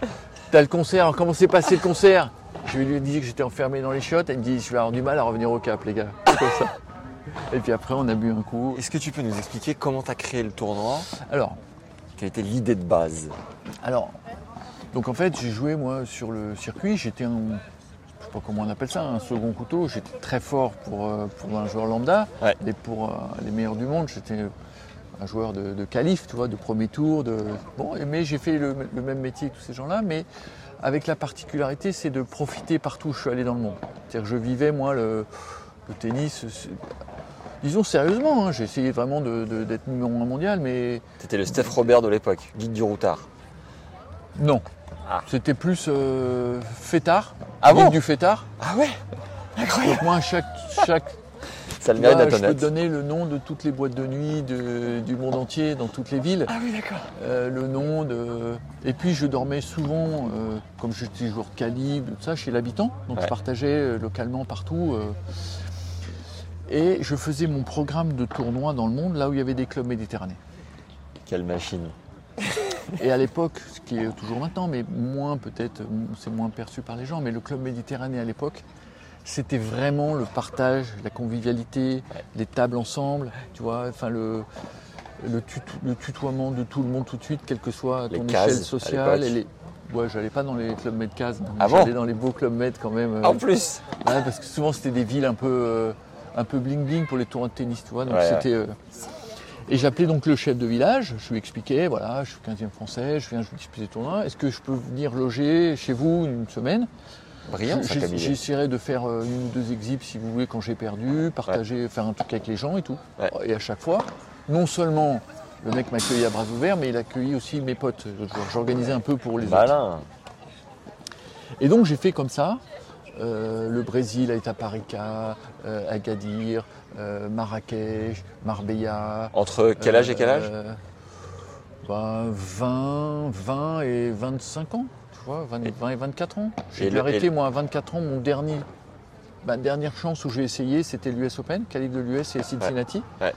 T'as le concert, comment s'est passé le concert? Je lui dire que j'étais enfermé dans les chiottes. Elle me dit Je vais avoir du mal à revenir au cap, les gars. Comme ça. Et puis après, on a bu un coup. Est-ce que tu peux nous expliquer comment tu as créé le tournoi? Alors, Quelle était l'idée de base? Alors, donc en fait, j'ai joué moi sur le circuit. J'étais un, je sais pas comment on appelle ça, un second couteau. J'étais très fort pour, euh, pour un joueur lambda, Ouais. mais pour euh, les meilleurs du monde, j'étais un joueur de, de qualif, tu vois, de premier tour. De... Bon, mais j'ai fait le, le même métier que tous ces gens-là, mais avec la particularité, c'est de profiter partout où je suis allé dans le monde. C'est-à-dire que je vivais, moi, le, le tennis, disons sérieusement, hein, j'ai essayé vraiment d'être numéro un mondial, mais C'était le Steph Robert de l'époque, guide du routard. non. Ah. C'était plus euh, fêtard, Ah guide bon? du fêtard. Ah ouais? Donc moi, chaque, chaque Ça le tu mérite vois, d'être je peux te donner le nom de toutes les boîtes de nuit de- du monde entier, dans toutes les villes. Ah oui, d'accord. Euh, le nom de. Et puis je dormais souvent, euh, comme j'étais joueur de calibre, tout ça, chez l'habitant. Donc Ouais. je partageais euh, localement partout. euh, et je faisais mon programme de tournoi dans le monde, là où il y avait des clubs méditerranéens. Quelle machine. Et à l'époque, ce qui est toujours maintenant, mais moins peut-être, c'est moins perçu par les gens, mais le club méditerranéen à l'époque, c'était vraiment le partage, la convivialité, les tables ensemble, tu vois, enfin le, le, tuto- le tutoiement de tout le monde tout de suite, quelle que soit ton échelle sociale. Et les... Ouais, j'allais pas dans les clubs med cases, Ah bon? j'allais dans les beaux clubs med quand même. euh, En plus Ouais, parce que souvent c'était des villes un peu, euh, un peu bling bling pour les tournois de tennis, tu vois. Donc Ouais, c'était. euh, Et j'appelais donc le chef de village, je lui expliquais, voilà, je suis 15e français, je viens disputer des tournois, est-ce que je peux venir loger chez vous une semaine? Brillant, ça. J'essaierai de faire euh, une ou deux exhibs si vous voulez quand j'ai perdu, partager, faire un truc avec les gens et tout. Ouais. Et à chaque fois, non seulement le mec m'accueillait à bras ouverts, mais il accueillit aussi mes potes. J'organisais un peu pour les autres. Malin. Et donc j'ai fait comme ça. Euh, le Brésil, à Itaparica, euh, Agadir, euh, Marrakech, Marbella. Entre quel âge et quel âge? Euh, ben, 20, 20 et 25 ans, tu vois, 20, 20 et 24 ans. J'ai dû arrêter moi à 24 ans. Mon dernier, ma dernière chance où j'ai essayé, c'était l'US Open, calibre de l'US et Cincinnati. Ouais.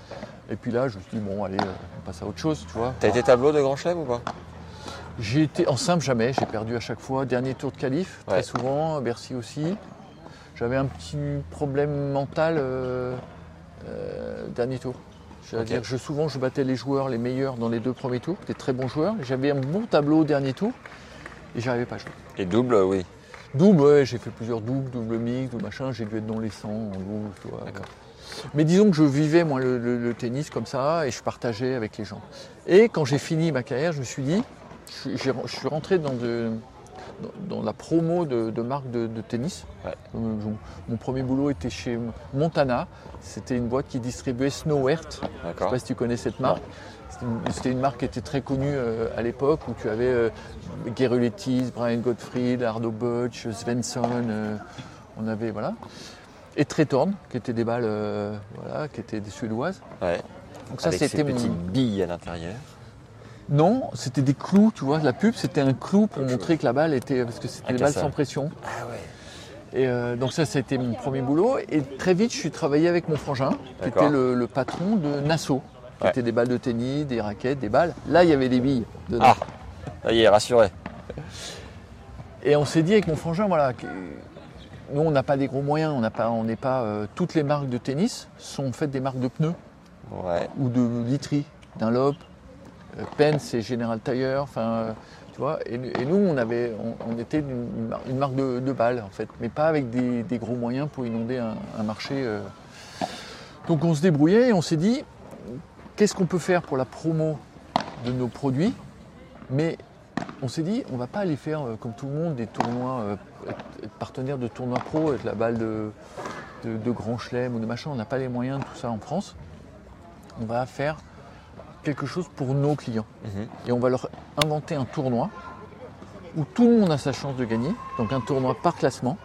Et puis là, je me suis dit, bon, allez, on passe à autre chose, tu vois. T'as été tableau de grand chelem ou pas? J'ai été en simple jamais, j'ai perdu à chaque fois. Dernier tour de qualif, Ouais. très souvent, Bercy aussi. J'avais un petit problème mental euh, euh, dernier tour. C'est-à-dire Ok. que je, souvent je battais les joueurs les meilleurs dans les deux premiers tours, des très bons joueurs. J'avais un bon tableau au dernier tour et j'arrivais pas à jouer. Et double, oui. Double, ouais, j'ai fait plusieurs doubles, double mix, double machin, j'ai dû être dans les 100 en double, tu vois. Mais disons que je vivais moi le, le- le tennis comme ça et je partageais avec les gens. Et quand j'ai fini ma carrière, je me suis dit, je, je suis rentré dans, de- dans- la promo de, de marques de, de tennis. Ouais. Mon premier boulot était chez Montana. C'était une boîte qui distribuait Snowert. Je ne sais pas si tu connais cette marque. C'était une, marque qui était très connue euh, à l'époque où tu avais euh, Brian Gottfried, Ardo Butch, Svensson. euh, on avait voilà. Et Tretorn, qui étaient des balles, euh, voilà, qui étaient des suédoises. Ouais. Donc ça, c'était mon. petites billes à l'intérieur. Non, c'était des clous, tu vois. La pub, c'était un clou pour montrer que la balle était. Parce que c'était des balles sans pression. Ah ouais. Et euh, donc ça, c'était mon premier boulot. Et très vite, je suis travaillé avec mon frangin, qui était le, le patron de Nassau, qui Ouais. était des balles de tennis, des raquettes, des balles. Là, il y avait des billes dedans. Ah Ça y est, rassuré. Et on s'est dit avec mon frangin, voilà, que nous, on n'a pas des gros moyens, on n'a pas, on n'est pas. euh, toutes les marques de tennis sont faites des marques de pneus Ouais. ou de literie, Dunlop, euh, Pence et General Tire, enfin, euh, tu vois. Et, nous, on avait, était une, une mar- une marque de, balles en fait, mais pas avec des, gros moyens pour inonder un, marché. euh. Donc on se débrouillait et on s'est dit, qu'est-ce qu'on peut faire pour la promo de nos produits, mais on s'est dit, on va pas aller faire euh, comme tout le monde des tournois, euh, être, être partenaire de tournois pro avec la balle de, de, de Grand Chelem ou de machin. On n'a pas les moyens de tout ça en France. On va faire quelque chose pour nos clients. Mhm. Et on va leur inventer un tournoi où tout le monde a sa chance de gagner. Donc un tournoi par classement.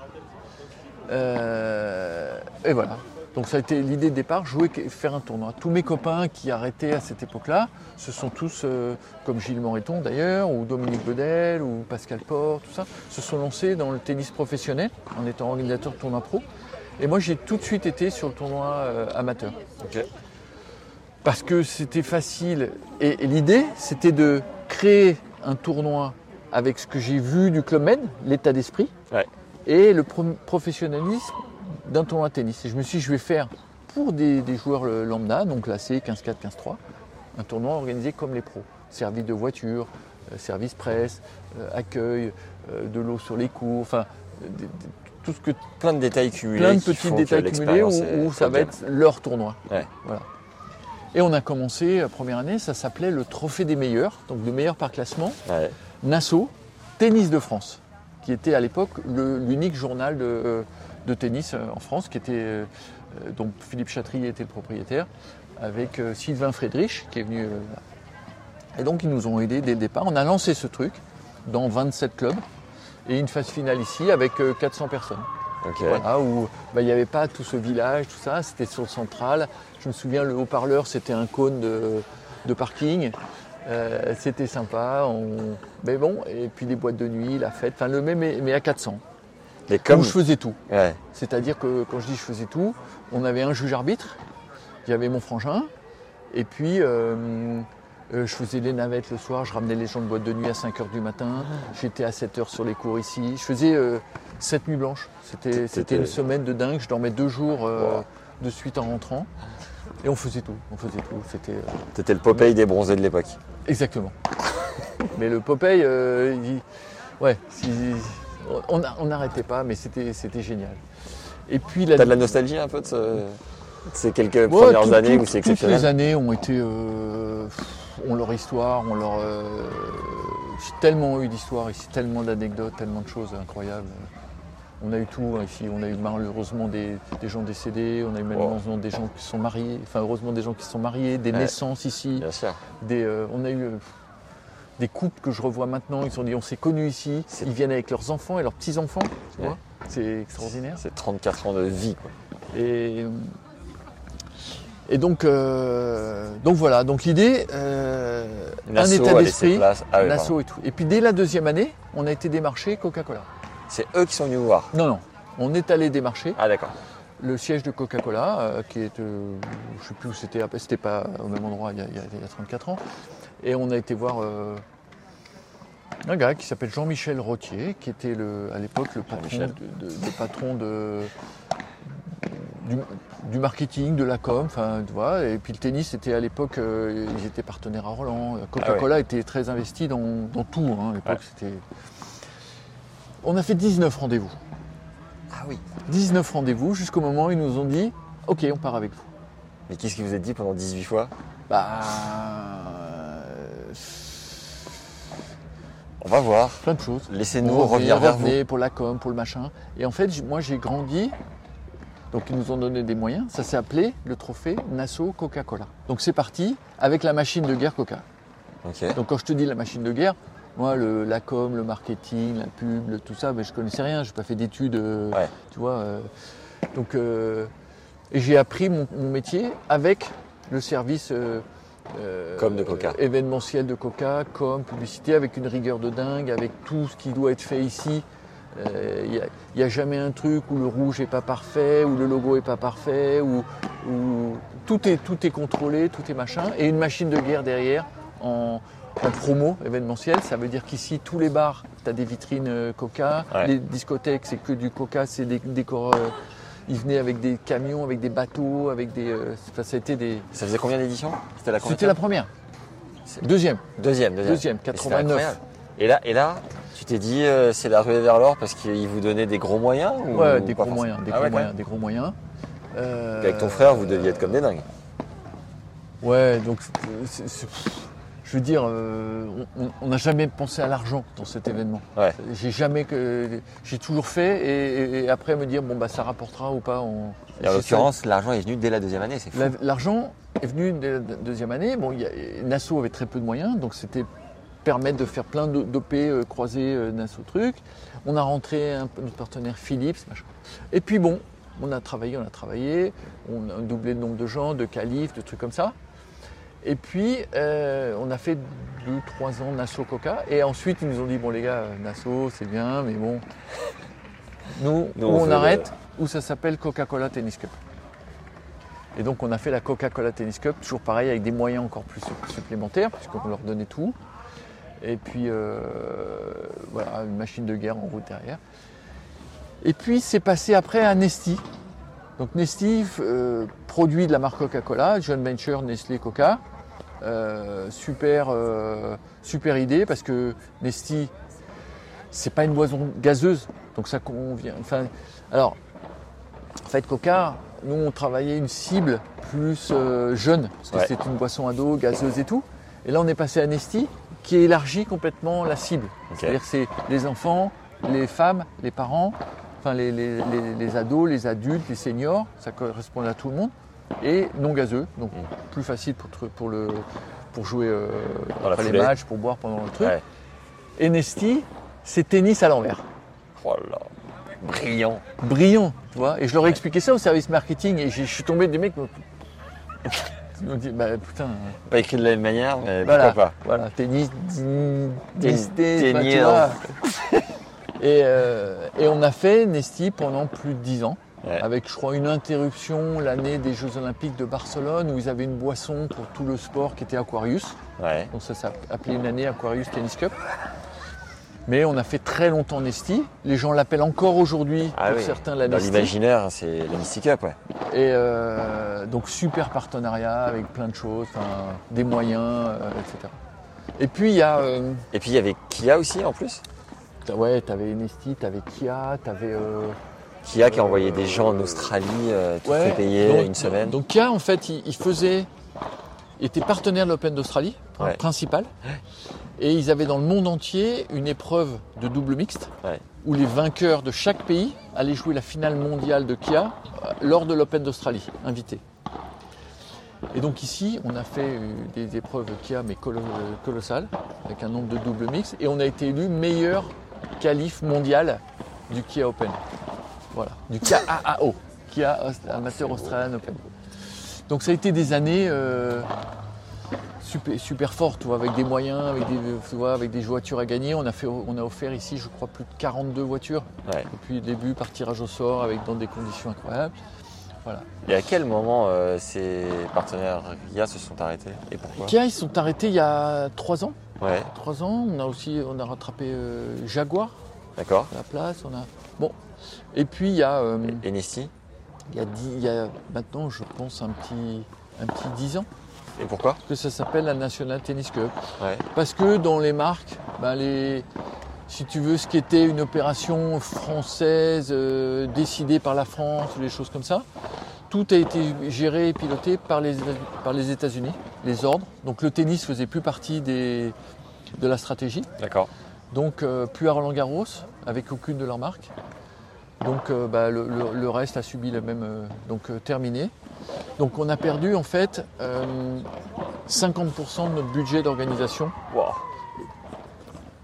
Euh, et voilà. Donc ça a été l'idée de départ, jouer, faire un tournoi. Tous mes copains qui arrêtaient à cette époque-là, ce sont tous, euh, comme Gilles Moreton d'ailleurs, ou Dominique Bedel, ou Pascal Port, tout ça, se sont lancés dans le tennis professionnel en étant organisateur de tournoi pro. Et moi j'ai tout de suite été sur le tournoi euh, amateur. Parce que c'était facile. Et, et l'idée, c'était de créer un tournoi avec ce que j'ai vu du Club Med, l'état d'esprit, Ouais. et le pro- professionnalisme d'un tournoi de tennis. Et je me suis dit, je vais faire pour des, des joueurs lambda, donc classés 15-4, 15-3, un tournoi organisé comme les pros. Service de voiture, euh, service presse, euh, accueil, euh, de l'eau sur les cours, enfin, tout ce que plein de détails cumulés, plein de petits détails cumulés où, ça va être leur tournoi. Ouais. Voilà. Et on a commencé la première année, ça s'appelait le Trophée des meilleurs, donc le meilleur par classement. Ouais. Nassau, Tennis de France, qui était à l'époque l'unique journal de, de tennis euh, en France, qui était euh, euh, dont Philippe Chatrier était le propriétaire, avec euh, Sylvain Friedrich qui est venu. euh, et donc ils nous ont aidés dès le départ. On a lancé ce truc dans 27 clubs et une phase finale ici avec euh, 400 personnes. Voilà, où bah, il n'y avait pas tout ce village, tout ça, c'était sur le central. Je me souviens, le haut-parleur, c'était un cône de, de parking. Euh, c'était sympa, on- mais bon, et puis les boîtes de nuit, la fête, enfin le même, mais mais à 400. Et comme. Où je faisais tout. Ouais. C'est-à-dire que quand je dis je faisais tout, on avait un juge arbitre, il y avait mon frangin, et puis euh, euh, je faisais les navettes le soir, je ramenais les gens de boîte de nuit à 5h du matin, j'étais à 7h sur les cours ici, je faisais euh, 7 nuits blanches. C'était une semaine de dingue, je dormais deux jours euh, Wow. de suite en rentrant. Et on faisait tout, on faisait tout. C'était euh, T'étais le Popeye des bronzés de l'époque. exactement. Mais le Popeye, euh, il- ouais, on n'arrêtait pas, mais c'était génial. Et puis la T'as de la nostalgie un peu de, ce- de ces quelques Ouais, premières tout- années tout- où c'est Toutes les exceptionnel? années ont été, euh, ont leur histoire, ont leur, euh, j'ai tellement eu d'histoires ici, tellement d'anecdotes, tellement de choses incroyables. On a eu tout hein, ici, on a eu malheureusement des, des gens décédés, on a eu malheureusement des gens qui sont mariés, enfin heureusement des gens qui sont mariés, des Ouais. naissances ici, Bien sûr. des, euh, on a eu euh, des couples que je revois maintenant, ils sont dit on s'est connus ici, ils viennent avec leurs enfants et leurs petits-enfants, Ouais. c'est extraordinaire. C'est 34 ans de vie. Quoi. Et, et donc, euh, donc voilà, donc l'idée, euh, un état d'esprit, place- ah oui, et tout. Et puis dès la deuxième année, on a été démarché Coca-Cola. C'est eux qui sont venus vous voir. Non, non, on est allé démarcher Ah d'accord. le siège de Coca-Cola, euh, qui est, je sais plus où c'était, c'était pas au même endroit il y a, il y a- il y a 34 ans. Et on a été voir un gars qui s'appelle Jean-Michel Rottier, qui était le, à l'époque le patron, de, patron de, du, du marketing, de la com, enfin, tu vois. Et puis le tennis, c'était à l'époque, euh, ils étaient partenaires à Roland. Coca-Cola était très investi dans, dans tout. hein, à l'époque, Ouais. c'était. On a fait 19 rendez-vous. Ah oui. 19 rendez-vous jusqu'au moment où ils nous ont dit Ok, on part avec vous. Mais qu'est-ce qu'ils vous a dit pendant 18 fois? Bah. On va voir. Plein de choses. Laissez-nous revenir vers vous. pour la com, pour le machin. Et en fait, moi j'ai grandi. Donc ils nous ont donné des moyens. Ça s'est appelé le trophée Nassau Coca-Cola. Donc c'est parti avec la machine de guerre Coca. Donc quand je te dis la machine de guerre, moi le, la com, le marketing, la pub, le- tout ça, ben, je connaissais rien. Je n'ai pas fait d'études. euh, Ouais. Tu vois. euh, donc euh, et j'ai appris mon, mon métier avec le service. euh, de Coca. euh, événementiel de Coca, com, publicité, avec une rigueur de dingue, avec tout ce qui doit être fait ici. Il n'y a, jamais un truc où le rouge n'est pas parfait, où le logo n'est pas parfait, où, où tout, est, tout est contrôlé, tout est machin. Et une machine de guerre derrière en, en promo événementiel. Ça veut dire qu'ici, tous les bars, tu as des vitrines euh, Coca. Ouais. Les discothèques, c'est que du Coca, c'est des décors. euh, ils venaient avec des camions, avec des bateaux, avec des. euh, ça a été des. Ça faisait combien d'éditions? C'était la la première. Deuxième. Deuxième, deuxième. Deuxième, Et c'était 89. Et là, et là, tu t'es dit, euh, c'est la ruée vers l'or parce qu'ils vous donnaient des gros moyens ou Ouais, des gros moyens, des Ah gros ouais, quand moyens, des gros moyens. Euh, Avec ton frère, vous deviez être comme des dingues. Ouais, donc je veux dire, euh, on- n'a jamais pensé à l'argent dans cet événement. Ouais. J'ai jamais que j'ai toujours fait et, et- et après me dire bon bah ça rapportera ou pas. on- Et en l'occurrence, l'argent est venu dès la deuxième année, c'est fou. L'argent est venu dès la deuxième année. Bon, il y a- Nassau avait très peu de moyens, donc c'était permettre de faire plein d'OP euh, croisés euh, Nassau truc. On a rentré un notre partenaire Philips, machin. Et puis bon, on a travaillé, on a travaillé, on a doublé le nombre de gens, de qualifs, de trucs comme ça. Et puis, euh, on a fait deux, trois ans Nassau Coca. Et ensuite, ils nous ont dit, bon les gars, Nassau, c'est bien, mais bon, nous, où on arrête, où ça s'appelle Coca-Cola Tennis Cup. Et donc, on a fait la Coca-Cola Tennis Cup, toujours pareil, avec des moyens encore plus sup- supplémentaires, puisqu'on leur donnait tout. Et puis, euh, voilà, une machine de guerre en route derrière. Et puis, c'est passé après à Nesti. Donc, Nesti, euh, produit de la marque Coca-Cola, joint venture Nestlé Coca. Euh, super, super idée parce que Nesti, c'est pas une boisson gazeuse, donc ça convient. Enfin, alors, en fait, Coca, nous on travaillait une cible plus euh, jeune, parce que Ouais. c'est une boisson ado, gazeuse et tout. Et là, on est passé à Nesti, qui élargit complètement la cible. C'est-à-dire c'est les enfants, les femmes, les parents, enfin les, les- les- les ados, les adultes, les seniors, ça correspond à tout le monde, et non gazeux, donc Mm. plus facile pour, pour, le, pour jouer euh, après les matchs, pour boire pendant le truc. Ouais. Et Nesti, c'est tennis à l'envers. Oh là. Brillant. Brillant, tu vois. Et je leur ai expliqué ça au service marketing, et je suis tombé des mecs. Dit, bah putain, Pas écrit de la même manière, mais voilà, pourquoi pas. voilà, tennis, din- Ten- Nesté, enfin, tu tenir. vois. et, euh, et on a fait Nesti pendant plus de 10 ans, Ouais. avec je crois une interruption l'année des Jeux Olympiques de Barcelone où ils avaient une boisson pour tout le sport qui était Aquarius. Ouais. Donc ça s'appelait une année Aquarius Tennis Cup. Mais on a fait très longtemps Nesti. Les gens l'appellent encore aujourd'hui, Ah pour oui. certains, la Dans Nesti. l'imaginaire, c'est la Mystic Cup, ouais. Et euh, donc super partenariat avec plein de choses, des moyens, euh, etc. Et puis il y a, euh, Et puis il y avait Kia aussi en plus? ouais, t'avais Nesti, t'avais Kia, t'avais Kia qui a envoyé des gens en Australie, tout ouais, fait payer donc- une semaine. Donc Kia en fait, il, il faisait, il était partenaire de l'Open d'Australie, hein, Ouais. principal, et ils avaient dans le monde entier une épreuve de double mixte Ouais. où les vainqueurs de chaque pays allaient jouer la finale mondiale de Kia euh, lors de l'Open d'Australie, invité. Et donc ici, on a fait euh, des épreuves Kia, mais colo- colossales, avec un nombre de double mix, et on a été élu meilleur qualif mondial du Kia Open. Voilà, du Kia AAO, Kia Amateur Australian Open. Donc ça a été des années euh, super, super tu vois, avec des moyens, avec des, tu vois, avec des voitures à gagner. On a, fait, on a offert ici, je crois, plus de 42 voitures Ouais. depuis le début, par tirage au sort, avec dans des conditions incroyables. Voilà. Et à quel moment euh, ces partenaires Kia se sont arrêtés Et pourquoi? Kia, ils sont arrêtés il y a trois ans. Ouais, Trois ans, on a aussi on a rattrapé euh, Jaguar d'accord. à la place. On a bon. Et puis il y a euh, Et Nesti il y a, dix- il y a maintenant, je pense, un petit un petit 10 ans Et pourquoi que ça s'appelle la National Tennis Cup. Ouais. Parce que dans les marques, ben, les, si tu veux, ce qui était une opération française euh, décidée par la France, des choses comme ça, tout a été géré et piloté par les, par les États-Unis, les ordres. Donc le tennis faisait plus partie des, de la stratégie. D'accord. Donc euh, plus à Roland Garros, avec aucune de leurs marques. Donc euh, bah, le, le- le reste a subi le même. donc terminé. Donc on a perdu en fait euh, 50% de notre budget d'organisation, Wow.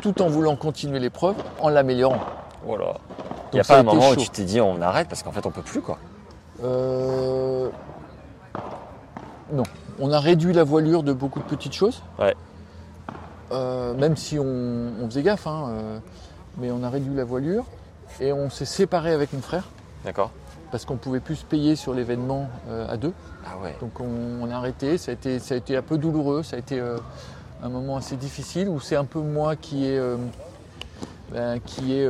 tout en voulant continuer l'épreuve, en l'améliorant. Voilà. Il n'y a pas un moment où tu t'es dit on arrête parce qu'en fait on peut plus quoi. Euh, Non, on a réduit la voilure de beaucoup de petites choses. Ouais. Euh, même si on, on faisait gaffe, hein, euh, mais on a réduit la voilure et on s'est séparé avec mon frère D'accord. Parce qu'on pouvait plus se payer sur l'événement euh, à deux. Ah ouais. Donc on, on a arrêté, ça a, été, ça a été un peu douloureux, ça a été euh, un moment assez difficile où c'est un peu moi qui est... euh, ben, qui est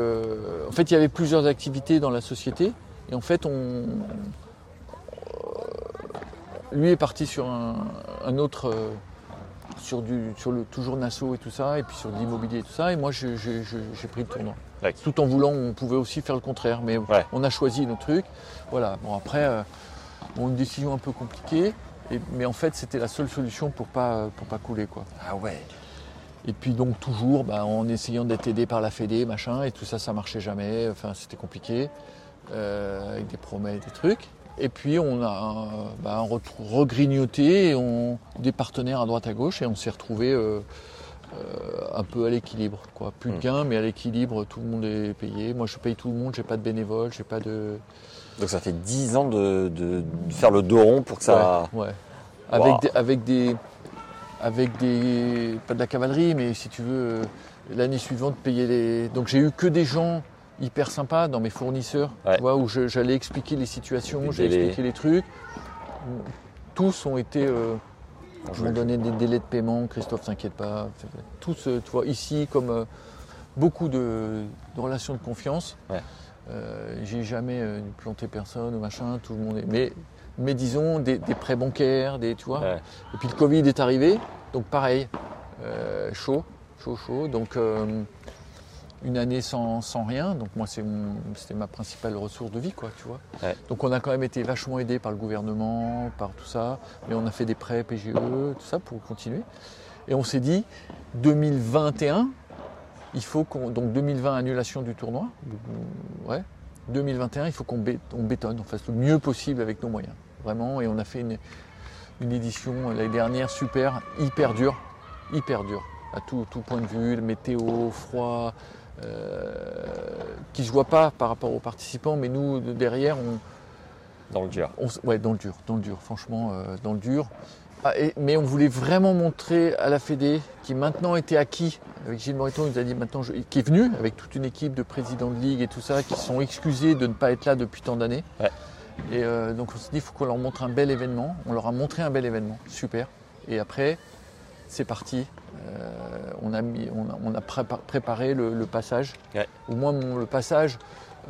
En fait, il y avait plusieurs activités dans la société et en fait, on, lui est parti sur un, un autre... sur, du, sur le toujours Nassau et tout ça, et puis sur de l'immobilier et tout ça, et moi j'ai pris le tournoi. Ouais. Tout en voulant, on pouvait aussi faire le contraire, mais Ouais. on a choisi nos trucs. Voilà, bon après, euh, bon, une décision un peu compliquée, et- mais en fait c'était la seule solution pour pas, pour pas couler quoi. Ah ouais. Et puis donc toujours bah, en essayant d'être aidé par la Fédé, machin, et tout ça, ça marchait jamais, enfin c'était compliqué, euh, avec des promesses, des trucs. Et puis on a bah, regrignoté on, des partenaires à droite à gauche et on s'est retrouvé euh, euh, un peu à l'équilibre. quoi. Plus de Mm. gains, mais à l'équilibre, tout le monde est payé. Moi je paye tout le monde, j'ai pas de bénévoles, j'ai pas de. Donc ça fait 10 ans de, de- de faire le dos rond pour que ça. Ouais, ouais. Avec, Wow. des, avec des. Avec des. Pas de la cavalerie, mais si tu veux, euh, l'année suivante, payer les. Donc j'ai eu que des gens hyper sympas dans mes fournisseurs, Ouais. tu vois, où j'allais expliquer les situations, j'ai expliqué les trucs. Tous ont été. euh, On le donné des délais de paiement, Christophe, t'inquiète pas. Tous, euh, tu vois, ici, comme euh, beaucoup de, de relations de confiance, Ouais. euh, j'ai jamais planté personne ou machin, tout le monde est. Mais, mais disons, des, des prêts bancaires, des, tu vois. Ouais. Et puis le Covid est arrivé, donc pareil, chaud, chaud, chaud. Donc une année sans, sans rien. Donc moi, c'était ma principale ressource de vie, quoi, tu vois. Ouais. Donc on a quand même été vachement aidé par le gouvernement, par tout ça. Mais on a fait des prêts PGE, tout ça pour continuer. Et on s'est dit, 2021, il faut qu'on. Donc 2020, annulation du tournoi. Ouais. 2021, il faut qu'on bé- on bétonne, on fasse le mieux possible avec nos moyens. Vraiment. Et on a fait une, une édition euh, l'année dernière super, hyper dure. Hyper dure. À tout, tout point de vue, le météo, froid, qui ne se voit pas par rapport aux participants, mais nous, de derrière, on, Dans le dur. on ouais, dans le dur, dans le dur, franchement, euh, dans le dur. Ah, et- mais on voulait vraiment montrer à la Fédé, qui maintenant était acquis, avec Gilles Moreton, il nous a dit maintenant, je- qui est venu avec toute une équipe de présidents de ligue et tout ça, qui sont excusés de ne pas être là depuis tant d'années. Ouais. Et euh, donc on s'est dit, il faut qu'on leur montre un bel événement. On leur a montré un bel événement, super. Et après, c'est parti. Euh, on a, mis, on a, on a prépa- préparé le, le passage. Ouais. Au moins, mon- le passage,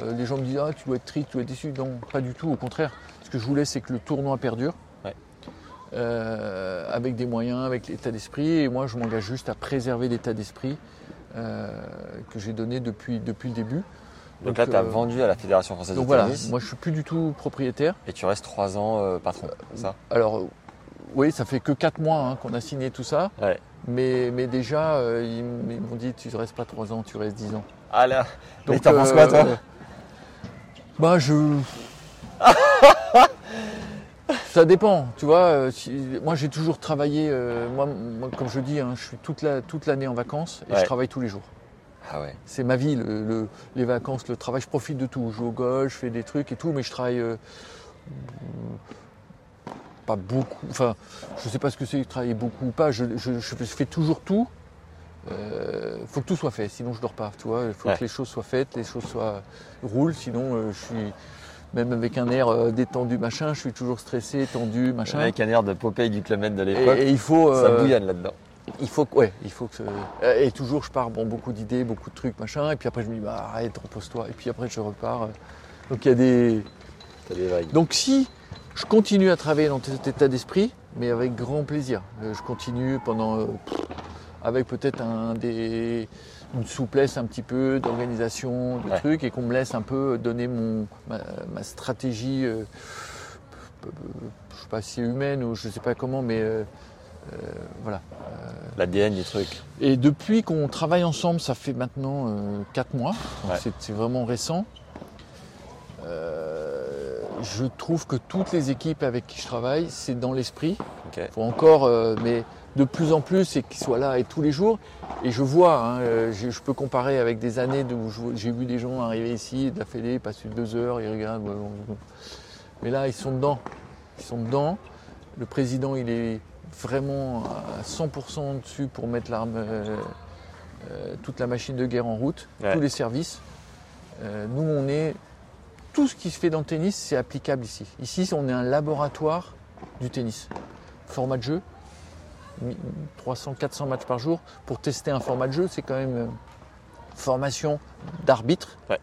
euh, les gens me disent Ah, tu dois être triste, tu dois être déçu. Non, pas du tout, au contraire. Ce que je voulais, c'est que le tournoi perdure. Euh, avec des moyens, avec l'état d'esprit. Et moi, je m'engage juste à préserver l'état d'esprit euh, que j'ai donné depuis, depuis le début. Donc, là, tu as euh, vendu à la Fédération française Donc de voilà, tennis moi je suis plus du tout propriétaire. et tu restes trois ans patron, ça? Alors oui, ça fait que 4 mois hein, qu'on a signé tout ça. Ouais. Mais, mais déjà, euh, ils, m'ont dit tu ne restes pas 3 ans, tu restes 10 ans. Ah là Donc, t'en penses quoi, toi euh, Bah je. Ça dépend, tu vois. euh, si- moi, j'ai toujours travaillé. euh, moi, moi, comme je dis, hein, je suis toute la- toute l'année en vacances et Ouais. je travaille tous les jours. Ah ouais. C'est ma vie, le- le- les vacances, le travail. Je profite de tout. Je joue au golf, je fais des trucs et tout, mais je travaille euh, pas beaucoup. Enfin, je sais pas ce que c'est travailler beaucoup ou pas. Je, je- je fais- toujours tout. Il faut que tout soit fait, sinon je dors pas. Tu vois, il faut Ouais. que les choses soient faites, les choses soient roulent. Sinon, euh, je suis même avec un air euh, détendu, machin. Je suis toujours stressé, tendu, machin. Avec un air de Popeye du Med de l'époque, et il faut. ça euh, bouillonne là-dedans. il faut que, ouais, il faut que. euh, Et toujours, je pars, bon, beaucoup d'idées, beaucoup de trucs, machin. Et puis après, je me dis, bah, arrête, repose-toi. Et puis après, je repars. euh. Donc il y a des. Donc si je continue à travailler dans cet état d'esprit, mais avec grand plaisir. Euh, Je continue pendant. euh, avec peut-être un des une souplesse un petit peu d'organisation, de Ouais. trucs, et qu'on me laisse un peu donner mon, ma, ma stratégie, euh, je sais pas si humaine ou je sais pas comment, mais euh, voilà. L'ADN du truc. Et depuis qu'on travaille ensemble, ça fait maintenant 4 mois, Ouais. c'est- c'est vraiment récent. Euh, je trouve que toutes les équipes avec qui je travaille, c'est dans l'esprit. Ok. Il faut encore, euh, mais de plus en plus, et qu'ils soient là et tous les jours. Et je vois, hein, euh, je, je peux comparer avec des années où j'ai vu des gens arriver ici, de la Fédé, passer deux heures, ils regardent. Mais là, ils sont dedans. Ils sont dedans. Le président, il est vraiment à 100% dessus pour mettre l'arme, euh, euh, toute la machine de guerre en route, Ouais. tous les services. Nous, on est. Tout ce qui se fait dans le tennis, c'est applicable ici. Ici, on est un laboratoire du tennis. Format de jeu, 300, 400 matchs par jour. Pour tester un format de jeu, c'est quand même euh, formation d'arbitre, Ouais.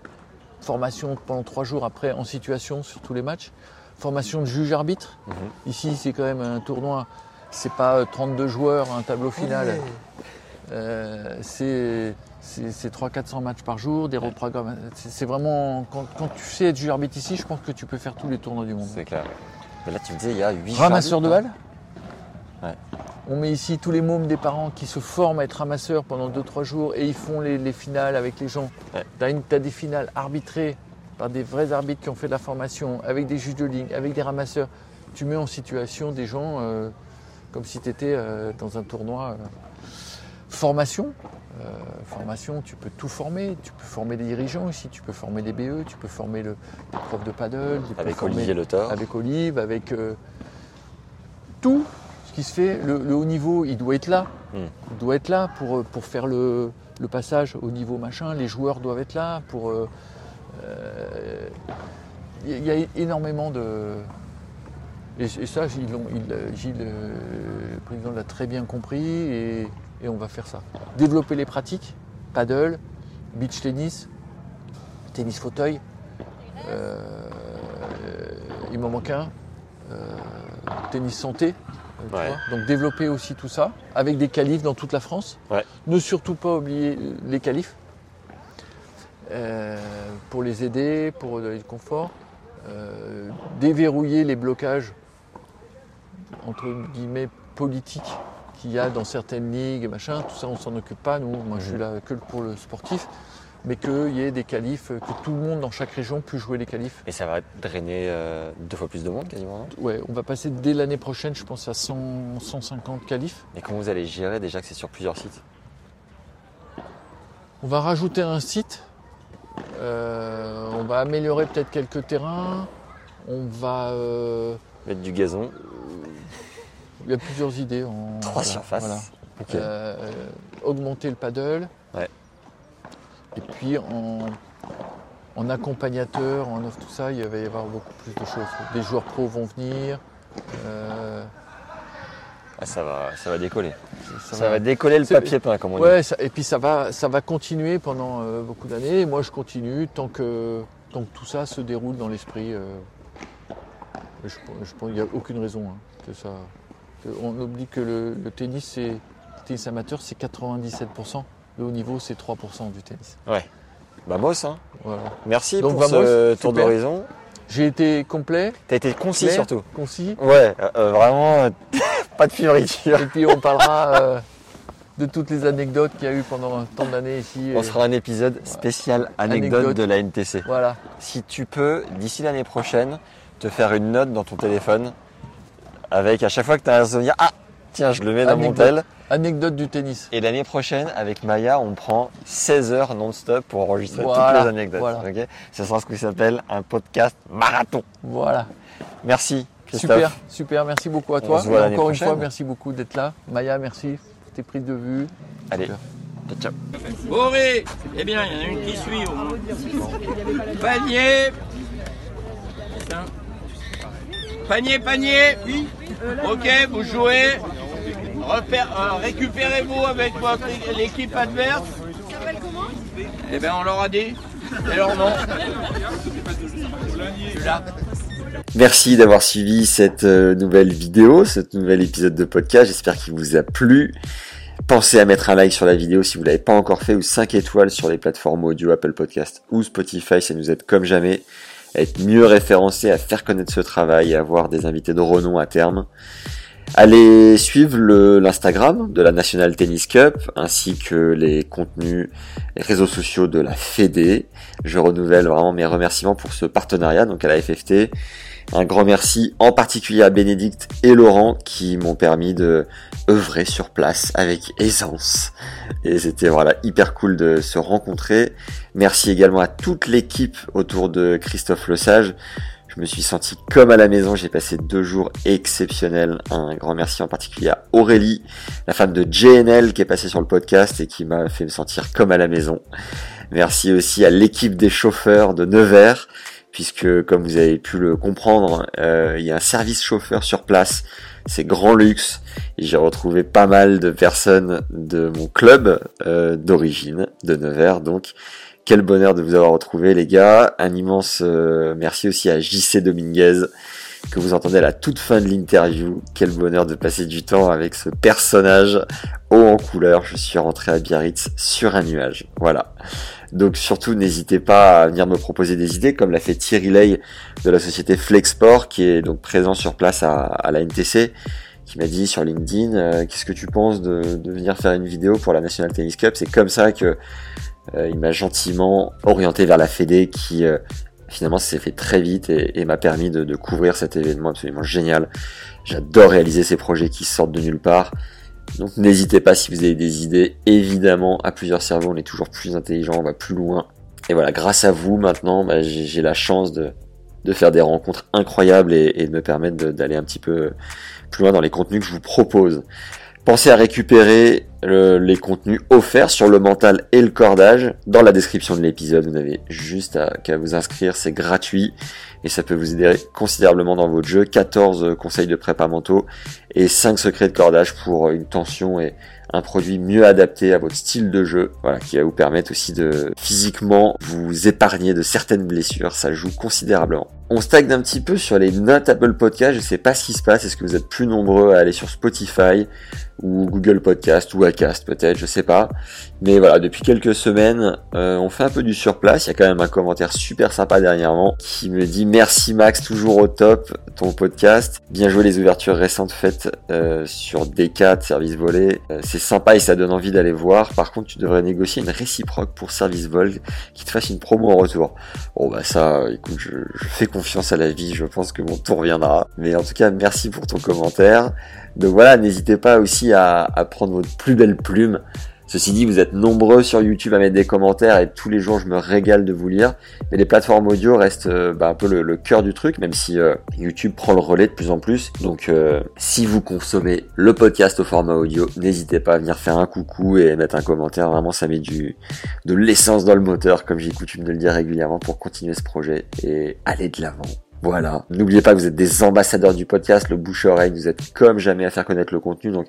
formation pendant trois jours après en situation sur tous les matchs, formation de juge-arbitre. Mhm. Ici, c'est quand même un tournoi, c'est pas euh, 32 joueurs, un tableau final. Euh, c'est c'est- c'est 300-400 matchs par jour, des reprogrammes. C'est vraiment. Quand, quand tu sais être juge-arbitre ici, je pense que tu peux faire tous les tournois du monde. C'est clair. Mais là, tu me disais, il y a 8 Ramasseur de balles Ouais. On met ici tous les mômes des parents qui se forment à être ramasseurs pendant 2-3 jours et ils font les, les finales avec les gens. Ouais. Tu as, des finales arbitrées par des vrais arbitres qui ont fait de la formation, avec des juges de ligne, avec des ramasseurs. Tu mets en situation des gens euh, comme si tu étais dans un tournoi. Formation. euh, formation, tu peux tout former. Tu peux former des dirigeants ici, tu peux former des BE, tu peux former le, des profs de paddle. tu peux Avec former- Olivier Le avec Olive, avec euh, tout ce qui se fait. Le, le haut niveau, il doit être là. Mm. Il doit être là pour, euh, pour faire le, le passage au niveau machin. Les joueurs doivent être là pour. euh, Il y a énormément de. Et, et ça, Gilles, le président l'a très bien compris et, et on va faire ça. Développer les pratiques, paddle, beach tennis, tennis fauteuil. Euh, il m'en manque un. Euh, tennis santé. euh, Ouais. Donc développer aussi tout ça avec des qualifs dans toute la France. Ouais. Ne surtout pas oublier les qualifs. euh, pour les aider, pour donner du confort, déverrouiller les blocages entre guillemets politiques qu'il y a dans certaines ligues, machin, tout ça on s'en occupe pas, nous, moi je suis là que pour le sportif, mais qu'il y ait des qualifs, que tout le monde dans chaque région puisse jouer les qualifs. Et ça va drainer euh, deux fois plus de monde quasiment, non? Ouais, on va passer dès l'année prochaine, je pense, à 100, 150 qualifs. Et comment vous allez gérer déjà que c'est sur plusieurs sites? On va rajouter un site, euh, on va améliorer peut-être quelques terrains, on va... euh, Mettre du gazon, il y a plusieurs idées. En, trois voilà, surfaces. voilà. Euh, augmenter le paddle. Ouais. Et puis en, en accompagnateur, en offre, tout ça, il va y avoir beaucoup plus de choses. Des joueurs pros vont venir. euh, Ah, ça, va, ça va décoller. ça Ça, va... décoller le papier peint, comme on dit. Ça- et puis ça va, ça va continuer pendant euh, beaucoup d'années. Moi, je continue tant que, tant que tout ça se déroule dans l'esprit. je, je pense qu'il n'y a aucune raison hein, que ça. Que- on oublie que le, le tennis, le tennis amateur, c'est 97%. Le haut niveau, c'est 3% du tennis. Vamos, hein. Voilà. Merci Donc, pour vamos, ce tour d'horizon. J'ai été complet, T'as été concis clair, surtout. concis. Ouais, euh, euh, vraiment, euh, pas de fioriture. Et puis on parlera euh, de toutes les anecdotes qu'il y a eu pendant tant d'années ici. On Et- sera un épisode spécial anecdote, Anecdote. de la NTC. Voilà. Si tu peux, d'ici l'année prochaine, te faire une note dans ton téléphone avec à chaque fois que tu as un souvenir, ah tiens, je le mets dans mon tel. Anecdote du tennis. Et l'année prochaine, avec Maya, on prend 16 heures non-stop pour enregistrer Voilà, toutes les anecdotes. voilà. Ce sera ce qui s'appelle un podcast marathon. Voilà. Merci, Christophe. Super, super, merci beaucoup à On toi. se voit Et encore une prochaine. fois, merci beaucoup d'être là. Maya, merci. Tes prises de vue. Allez, Super. ciao, ciao. Boré Eh bien, il y en a une qui suit au moins. Panier Putain. Panier, panier Oui. Ok, vous jouez. Euh, Récupérez-vous avec l'équipe adverse. Eh bien, on leur a dit. Et leur nom. Là. Merci d'avoir suivi cette euh, nouvelle vidéo, ce nouvel épisode de podcast. J'espère qu'il vous a plu. Pensez à mettre un like sur la vidéo si vous l'avez pas encore fait ou 5 étoiles sur les plateformes audio Apple Podcast ou Spotify. Ça nous aide comme jamais être mieux référencés, à faire connaître ce travail à avoir des invités de renom à terme. Allez suivre l'Instagram de la National Tennis Cup ainsi que les contenus, les réseaux sociaux de la Fédé. Je renouvelle vraiment mes remerciements pour ce partenariat donc à la FFT. Un grand merci en particulier à Bénédicte et Laurent qui m'ont permis de œuvrer sur place avec aisance. Et c'était voilà hyper cool de se rencontrer. Merci également à toute l'équipe autour de Christophe Lesage. Je me suis senti comme à la maison, j'ai passé deux jours exceptionnels. Un grand merci en particulier à Aurélie, la femme de JNL qui est passée sur le podcast et qui m'a fait me sentir comme à la maison. Merci aussi à l'équipe des chauffeurs de Nevers, puisque comme vous avez pu le comprendre, euh, il y a un service chauffeur sur place. C'est grand luxe. J'ai retrouvé pas mal de personnes de mon club euh, d'origine, de Nevers. Donc, quel bonheur de vous avoir retrouvé, les gars. Un immense euh, merci aussi à JC Dominguez, que vous entendez à la toute fin de l'interview. Quel bonheur de passer du temps avec ce personnage haut en couleur. Je suis rentré à Biarritz sur un nuage. Voilà. Donc surtout, n'hésitez pas à venir me proposer des idées, comme l'a fait Thierry Lay de la société Flexport, qui est donc présent sur place à, à la NTC, qui m'a dit sur LinkedIn, euh, qu'est-ce que tu penses de, de venir faire une vidéo pour la National Tennis Cup? C'est comme ça que euh, il m'a gentiment orienté vers la Fédé, qui euh, finalement s'est fait très vite et, et m'a permis de, de couvrir cet événement absolument génial. J'adore réaliser ces projets qui sortent de nulle part. Donc n'hésitez pas si vous avez des idées. Évidemment, à plusieurs cerveaux, on est toujours plus intelligent, on va plus loin. Et voilà, grâce à vous, maintenant, bah, j'ai la chance de, de faire des rencontres incroyables et, et de me permettre d'aller un petit peu plus loin dans les contenus que je vous propose. Pensez à récupérer le- les contenus offerts sur le mental et le cordage dans la description de l'épisode. Vous n'avez juste qu'à vous inscrire, c'est gratuit et ça peut vous aider considérablement dans votre jeu. 14 conseils de prépa mentaux et 5 secrets de cordage pour une tension et un produit mieux adapté à votre style de jeu, voilà, qui va vous permettre aussi de physiquement vous épargner de certaines blessures, ça joue considérablement. On stagne un petit peu sur les notes Apple Podcast, je sais pas ce qui se passe, est-ce que vous êtes plus nombreux à aller sur Spotify ou Google Podcast ou Acast peut-être, je sais pas. Mais voilà, depuis quelques semaines, euh, on fait un peu du surplace. Il y a quand même un commentaire super sympa dernièrement qui me dit merci Max, toujours au top ton podcast. Bien joué les ouvertures récentes faites euh, sur D4, Service Volé. Euh, c'est sympa et ça donne envie d'aller voir. Par contre, tu devrais négocier une réciproque pour Service Vol qui te fasse une promo en retour. Bon bah ça, écoute, je, je fais confiance à la vie. Je pense que mon tour viendra. Mais en tout cas, merci pour ton commentaire. Donc voilà, n'hésitez pas aussi à, à prendre votre plus belle plume Ceci dit, vous êtes nombreux sur YouTube à mettre des commentaires et tous les jours je me régale de vous lire. Mais les plateformes audio restent euh, bah, un peu le, cœur du truc, même si euh, YouTube prend le relais de plus en plus. Donc euh, si vous consommez le podcast au format audio, n'hésitez pas à venir faire un coucou et mettre un commentaire. Vraiment, ça met du de l'essence dans le moteur, comme j'ai coutume de le dire régulièrement, pour continuer ce projet et aller de l'avant. Voilà. N'oubliez pas que vous êtes des ambassadeurs du podcast, le bouche-oreille, vous êtes comme jamais à faire connaître le contenu. Donc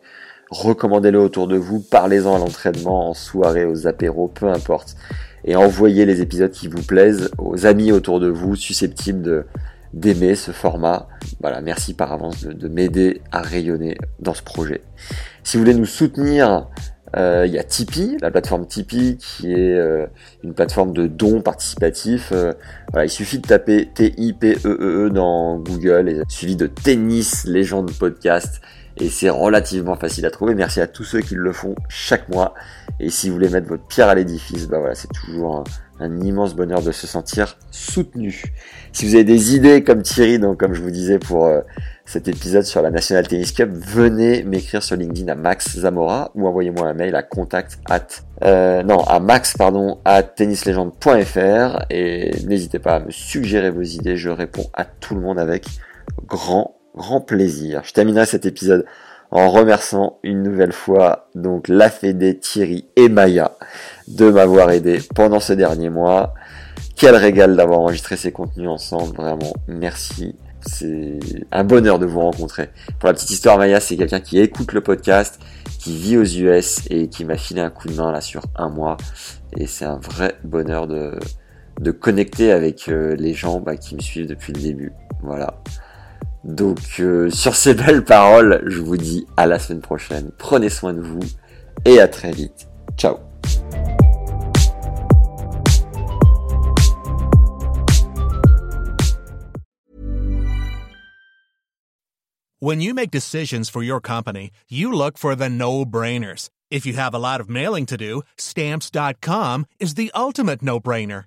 recommandez-le autour de vous, parlez-en à l'entraînement, en soirée, aux apéros, peu importe. Et envoyez les épisodes qui vous plaisent aux amis autour de vous, susceptibles d'aimer ce format. Voilà, merci par avance de, m'aider à rayonner dans ce projet. Si vous voulez nous soutenir, euh, il y a Tipeee, la plateforme Tipeee qui est euh, une plateforme de dons participatifs. Euh, voilà, il suffit de taper T-I-P-E-E-E e dans Google suivi de Tennis Légende Podcast et c'est relativement facile à trouver. Merci à tous ceux qui le font chaque mois. Et si vous voulez mettre votre pierre à l'édifice, bah voilà, c'est toujours un, immense bonheur de se sentir soutenu. Si vous avez des idées comme Thierry, donc comme je vous disais pour euh, cet épisode sur la National Tennis Cup, venez m'écrire sur LinkedIn à Max Zamora ou envoyez-moi un mail à contact at euh, non à max pardon à tennislegende.fr et n'hésitez pas à me suggérer vos idées. Je réponds à tout le monde avec grand grand plaisir. Je terminerai cet épisode en remerciant une nouvelle fois donc la Fédé, Thierry et Maya de m'avoir aidé pendant ce dernier mois. Quel régal d'avoir enregistré ces contenus ensemble, vraiment merci. C'est un bonheur de vous rencontrer. Pour la petite histoire, Maya, c'est quelqu'un qui écoute le podcast, qui vit aux US et qui m'a filé un coup de main là sur un mois. Et c'est un vrai bonheur de, de connecter avec euh, les gens bah, qui me suivent depuis le début. Voilà. Donc euh, sur ces belles paroles, je vous dis à la semaine prochaine. Prenez soin de vous et à très vite. Ciao. When you make decisions for your company, you look for the no-brainers. If you have a lot of mailing to do, stamps.com is the ultimate no-brainer.